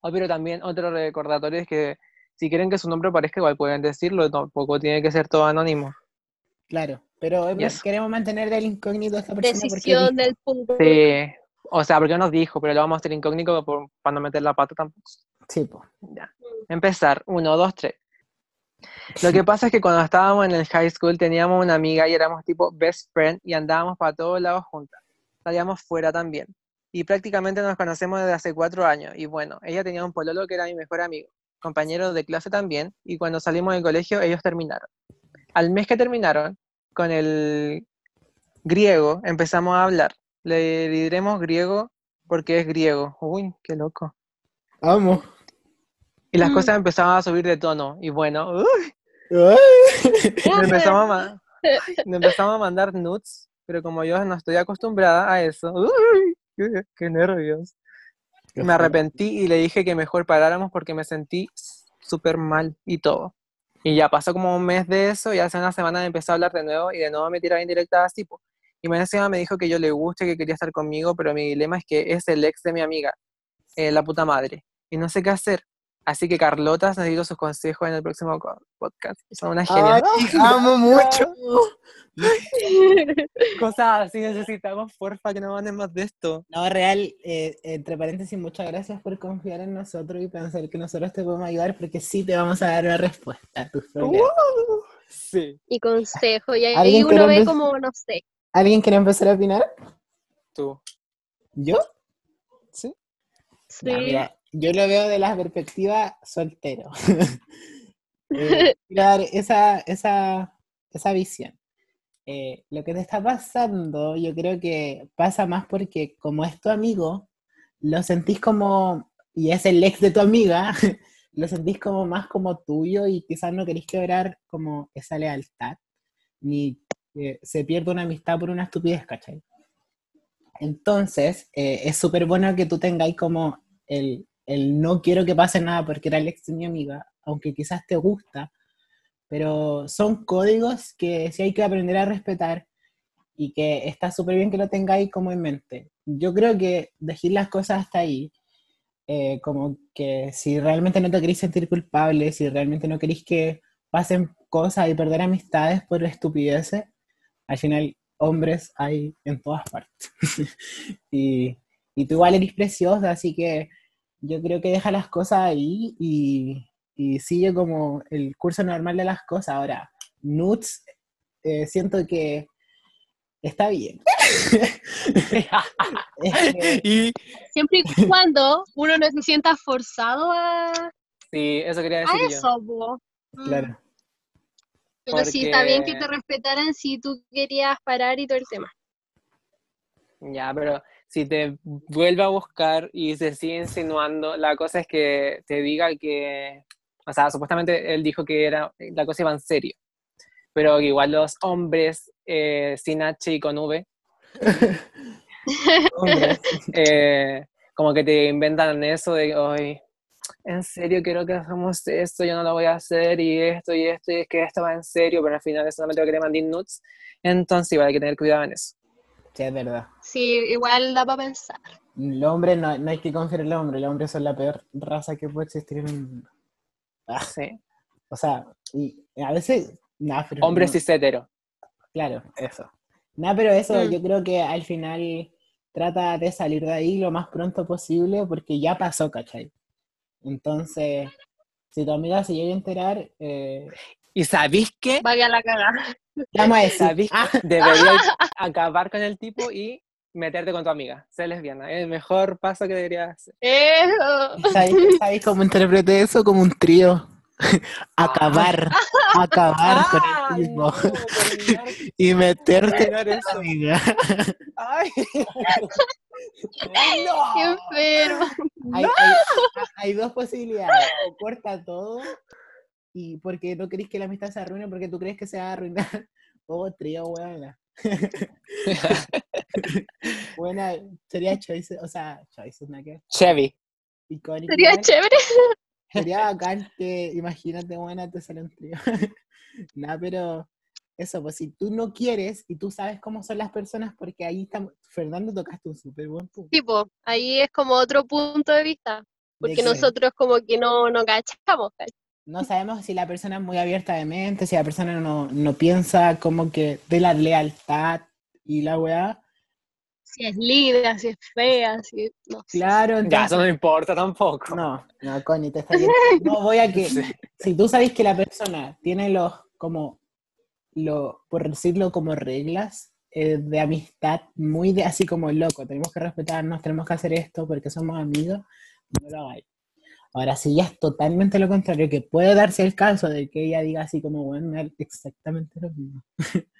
Speaker 3: Oh, pero también otro recordatorio es que si quieren que su nombre aparezca, igual pueden decirlo, tampoco tiene que ser todo anónimo.
Speaker 2: Claro, pero
Speaker 3: Yes.
Speaker 2: queremos mantener del incógnito a esta persona porque
Speaker 1: Decisión del punto.
Speaker 3: Sí, o sea, porque nos dijo, pero lo vamos a hacer incógnito por- para no meter la pata tampoco.
Speaker 2: Sí, po.
Speaker 3: Ya. Empezar, uno, dos, tres. Lo que pasa es que cuando estábamos en el high school teníamos una amiga y éramos tipo best friend y andábamos para todos lados juntas. Salíamos fuera también. Y prácticamente nos conocemos desde hace cuatro años. Y bueno, ella tenía un pololo que era mi mejor amigo, compañero de clase también. Y cuando salimos del colegio, ellos terminaron. Al mes que terminaron, con el griego empezamos a hablar. Le diremos griego porque es griego. Uy, qué loco.
Speaker 2: Amo.
Speaker 3: Y las
Speaker 1: Mm.
Speaker 3: cosas empezaban a subir de tono. Y bueno, uy, me empezamos, a me a mandar nudes, pero como yo no estoy acostumbrada a eso, uy, qué, qué nervios. Me arrepentí y le dije que mejor paráramos porque me sentí súper mal y todo. Y ya pasó como un mes de eso y hace una semana me empezó a hablar de nuevo y de nuevo me tiraba indirectas así. Y me encima me dijo que yo le guste, que quería estar conmigo, pero mi dilema es que es el ex de mi amiga, eh, la puta madre. Y no sé qué hacer. Así que Carlotas, necesito sus consejos en el próximo podcast. Son unas
Speaker 2: Ay,
Speaker 3: geniales.
Speaker 2: amo mucho.
Speaker 3: Cosas así necesitamos, porfa, que no manden más de esto.
Speaker 2: No, real, eh, entre paréntesis, muchas gracias por confiar en nosotros y pensar que nosotros te podemos ayudar porque sí te vamos a dar una respuesta a tus problemas.
Speaker 3: Sí,
Speaker 1: y consejo. Y ahí
Speaker 2: ¿Alguien quiere
Speaker 1: uno ve como, no sé.
Speaker 2: ¿Alguien quiere empezar a opinar?
Speaker 3: tú.
Speaker 2: ¿Yo?
Speaker 3: Sí.
Speaker 1: Sí.
Speaker 2: Mira, yo lo veo de la perspectiva soltero. Eh, quiero dar esa, esa, esa visión. Eh, lo que te está pasando, yo creo que pasa más porque como es tu amigo, lo sentís como, y es el ex de tu amiga, lo sentís como más como tuyo y quizás no queréis quebrar como esa lealtad, ni que se pierda una amistad por una estupidez, ¿cachai? Entonces, eh, es súper bueno que tú tengáis como el, el no quiero que pase nada porque era el ex de mi amiga, aunque quizás te gusta, pero son códigos que sí hay que aprender a respetar y que está súper bien que lo tengáis como en mente. Yo creo que dejar las cosas hasta ahí, eh, como que si realmente no te queréis sentir culpable, si realmente no queréis que pasen cosas y perder amistades por estupideces, al final hombres hay en todas partes. y, y tú igual eres preciosa, así que yo creo que deja las cosas ahí y, y sigue como el curso normal de las cosas. Ahora, Nuts, eh, siento que está bien.
Speaker 3: Y
Speaker 1: Siempre y cuando uno no se sienta forzado a, a
Speaker 3: sí, eso quería decir yo.
Speaker 1: eso. Mm.
Speaker 2: claro.
Speaker 1: Pero sí está bien que te respetaran si tú querías parar y todo el tema.
Speaker 3: Ya, pero si te vuelve a buscar y se sigue insinuando, la cosa es que te diga que, o sea, supuestamente él dijo que era, la cosa iba en serio, pero que igual los hombres eh, sin H y con V,
Speaker 2: Hombres.
Speaker 3: eh, como que te inventan eso de, hoy en serio quiero que hagamos esto, yo no lo voy a hacer y esto y esto y es que esto va en serio, pero al final solamente va a querer mandar nudes, entonces igual hay que tener cuidado en eso.
Speaker 2: Sí, es verdad.
Speaker 1: Sí, igual da para pensar.
Speaker 2: Los hombres no, no hay que confiar en los hombres, los hombres son la peor raza que puede existir en el mundo. Ah,
Speaker 3: Sí.
Speaker 2: o sea, y a veces... nah, pero
Speaker 3: Hombres
Speaker 2: no-
Speaker 3: cis.
Speaker 2: Claro, eso. No, pero eso
Speaker 1: Mm.
Speaker 2: yo creo que al final trata de salir de ahí lo más pronto posible porque ya pasó, ¿cachai? Entonces, si tu amiga se llega a enterar, eh,
Speaker 3: ¿Y sabéis qué?
Speaker 1: Vaya la cagada.
Speaker 2: ¿qué vamos a decir?
Speaker 3: ¿Sabéis
Speaker 2: Ah,
Speaker 3: que deberías acabar con el tipo y meterte con tu amiga? Ser lesbiana. Es el mejor paso que deberías hacer.
Speaker 1: Eso.
Speaker 2: ¿sabéis, sabéis cómo interpreté eso? Como un trío. acabar, acabar con el tipo y meterte con tu
Speaker 3: eso.
Speaker 2: amiga.
Speaker 3: Ay.
Speaker 1: Qué enfermo.
Speaker 2: Hay, hay- hay dos posibilidades. O corta todo y porque no querés que la amistad se arruine porque tú crees que se va a arruinar. O trío, buena. buena, sería choice, o sea, choice, ¿no?
Speaker 3: Chevy.
Speaker 2: icónico.
Speaker 1: Sería chévere.
Speaker 2: Sería bacán que, imagínate, buena, te sale un trío. Nada, pero eso, pues si tú no quieres y tú sabes cómo son las personas, porque ahí estamos, Fernando tocaste un súper buen punto.
Speaker 1: Tipo, ahí es como otro punto de vista. Porque
Speaker 2: que
Speaker 1: nosotros como que no, no cachamos. ¿cachai?
Speaker 2: No sabemos si la persona es muy abierta de mente, si la persona no, no piensa como que de la lealtad y la weá.
Speaker 1: Si es linda, si es fea, si no sé.
Speaker 2: Claro,
Speaker 3: Ya,
Speaker 2: entonces...
Speaker 3: eso no importa tampoco.
Speaker 2: No, no, Connie, te está bien. No voy a que...
Speaker 3: Sí.
Speaker 2: Si tú sabes que la persona tiene los, como, lo, por decirlo como reglas eh, de amistad, muy de así como loco, tenemos que respetarnos, tenemos que hacer esto porque somos amigos, no lo hagáis. Ahora, si ya es totalmente lo contrario, que puede darse el caso de que ella diga así como, bueno, exactamente lo mismo.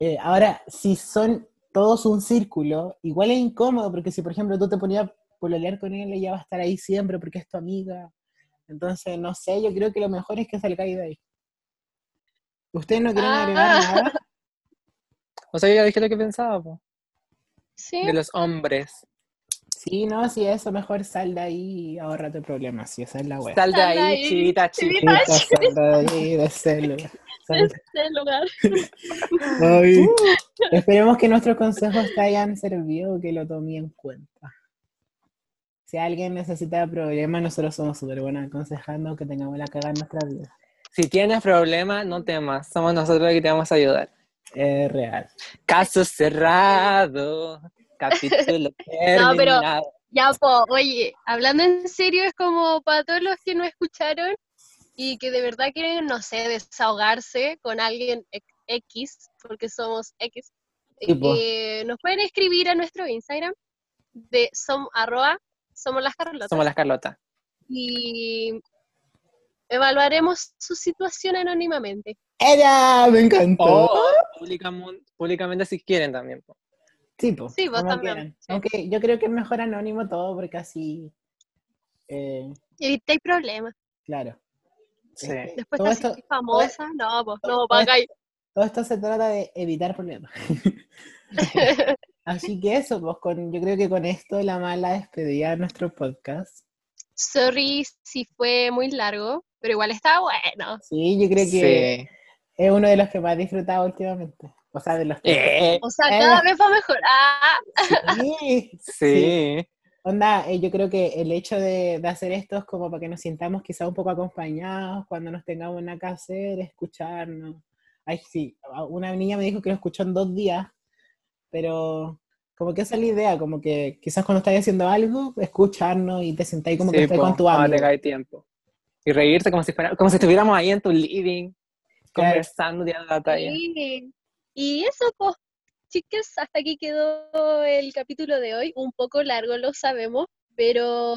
Speaker 2: Eh, ahora, si son todos un círculo, igual es incómodo, porque si por ejemplo tú te ponías pololear con él, ella va a estar ahí siempre porque es tu amiga. Entonces, no sé, yo creo que lo mejor es que salgáis de ahí. ¿Ustedes no quieren agregar
Speaker 1: Ah.
Speaker 2: nada?
Speaker 3: O sea, yo ya dije lo que pensaba, po,
Speaker 1: Sí,
Speaker 3: de los hombres.
Speaker 2: Sí, no, si eso, mejor sal de ahí y ahorrate problemas, si esa es la wea.
Speaker 3: Sal de ahí,
Speaker 1: ahí,
Speaker 3: chivita,
Speaker 1: chivita.
Speaker 3: chivita.
Speaker 2: Chivita, sal de ahí, de ese lugar. Ay. Esperemos que nuestros consejos te hayan servido, que lo tomé en cuenta. Si alguien necesita problemas, nosotros somos súper buenos aconsejando que tengamos la cagada en nuestra vida.
Speaker 3: Si tienes problemas, no temas. Somos nosotros que te vamos a ayudar.
Speaker 2: Es real.
Speaker 3: Caso cerrado. Capítulo
Speaker 1: No, pero-. Ya, po, oye, hablando en serio, es como para todos los que no escucharon y que de verdad quieren, no sé, desahogarse con alguien e- X, porque somos X, eh, nos pueden escribir a nuestro Instagram de som, arroba, somos las Carlotas
Speaker 3: Somos las Carlota.
Speaker 1: y evaluaremos su situación anónimamente.
Speaker 2: ¡Ella! Me encantó.
Speaker 3: O públicamente, públicamente si quieren también. po.
Speaker 2: Sí, po,
Speaker 1: Sí, vos también, sí.
Speaker 2: Aunque yo creo que es mejor anónimo todo porque así, eh,
Speaker 1: Evitéis problemas.
Speaker 2: claro.
Speaker 3: Sí.
Speaker 2: Este,
Speaker 1: Después
Speaker 2: todo, esto,
Speaker 1: famosa, no, pues,
Speaker 2: todo
Speaker 1: no, para acá.
Speaker 2: todo esto se trata de evitar problemas. Así que eso, pues con, yo creo que con esto la mala despedida de nuestro podcast.
Speaker 1: Sorry si fue muy largo, pero igual está bueno.
Speaker 2: Sí, yo creo que
Speaker 3: Sí.
Speaker 2: es uno de los que más he disfrutado últimamente. O sea, de los tres.
Speaker 3: Eh,
Speaker 1: O sea,
Speaker 2: Eh.
Speaker 1: cada vez va mejor. Ah,
Speaker 2: Sí,
Speaker 3: sí.
Speaker 2: Onda, eh, yo creo que el hecho de, de hacer esto es como para que nos sintamos quizá un poco acompañados cuando nos tengamos nada que hacer, escucharnos. Ay, sí, una niña me dijo que lo escuchó en dos días, pero como que esa es la idea, como que quizás cuando estás haciendo algo, escucharnos y te sentáis como que
Speaker 3: Sí,
Speaker 2: estás
Speaker 3: po,
Speaker 2: con tu amigo.
Speaker 3: tengáis tiempo. Y reírse como si, fuera- como si estuviéramos ahí en tu living,
Speaker 2: Claro.
Speaker 3: conversando, tirando la talla.
Speaker 1: sí. Y eso, pues, chicas, hasta aquí quedó el capítulo de hoy. Un poco largo, lo sabemos, pero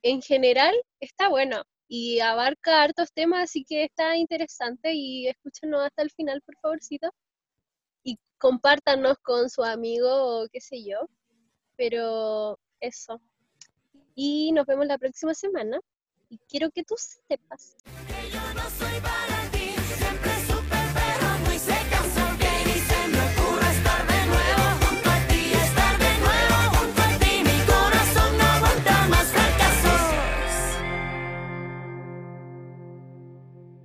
Speaker 1: en general está bueno y abarca hartos temas, así que está interesante y escúchenos hasta el final, por favorcito. Y compártanos con su amigo o qué sé yo. Pero eso. Y nos vemos la próxima semana. Y quiero que tú sepas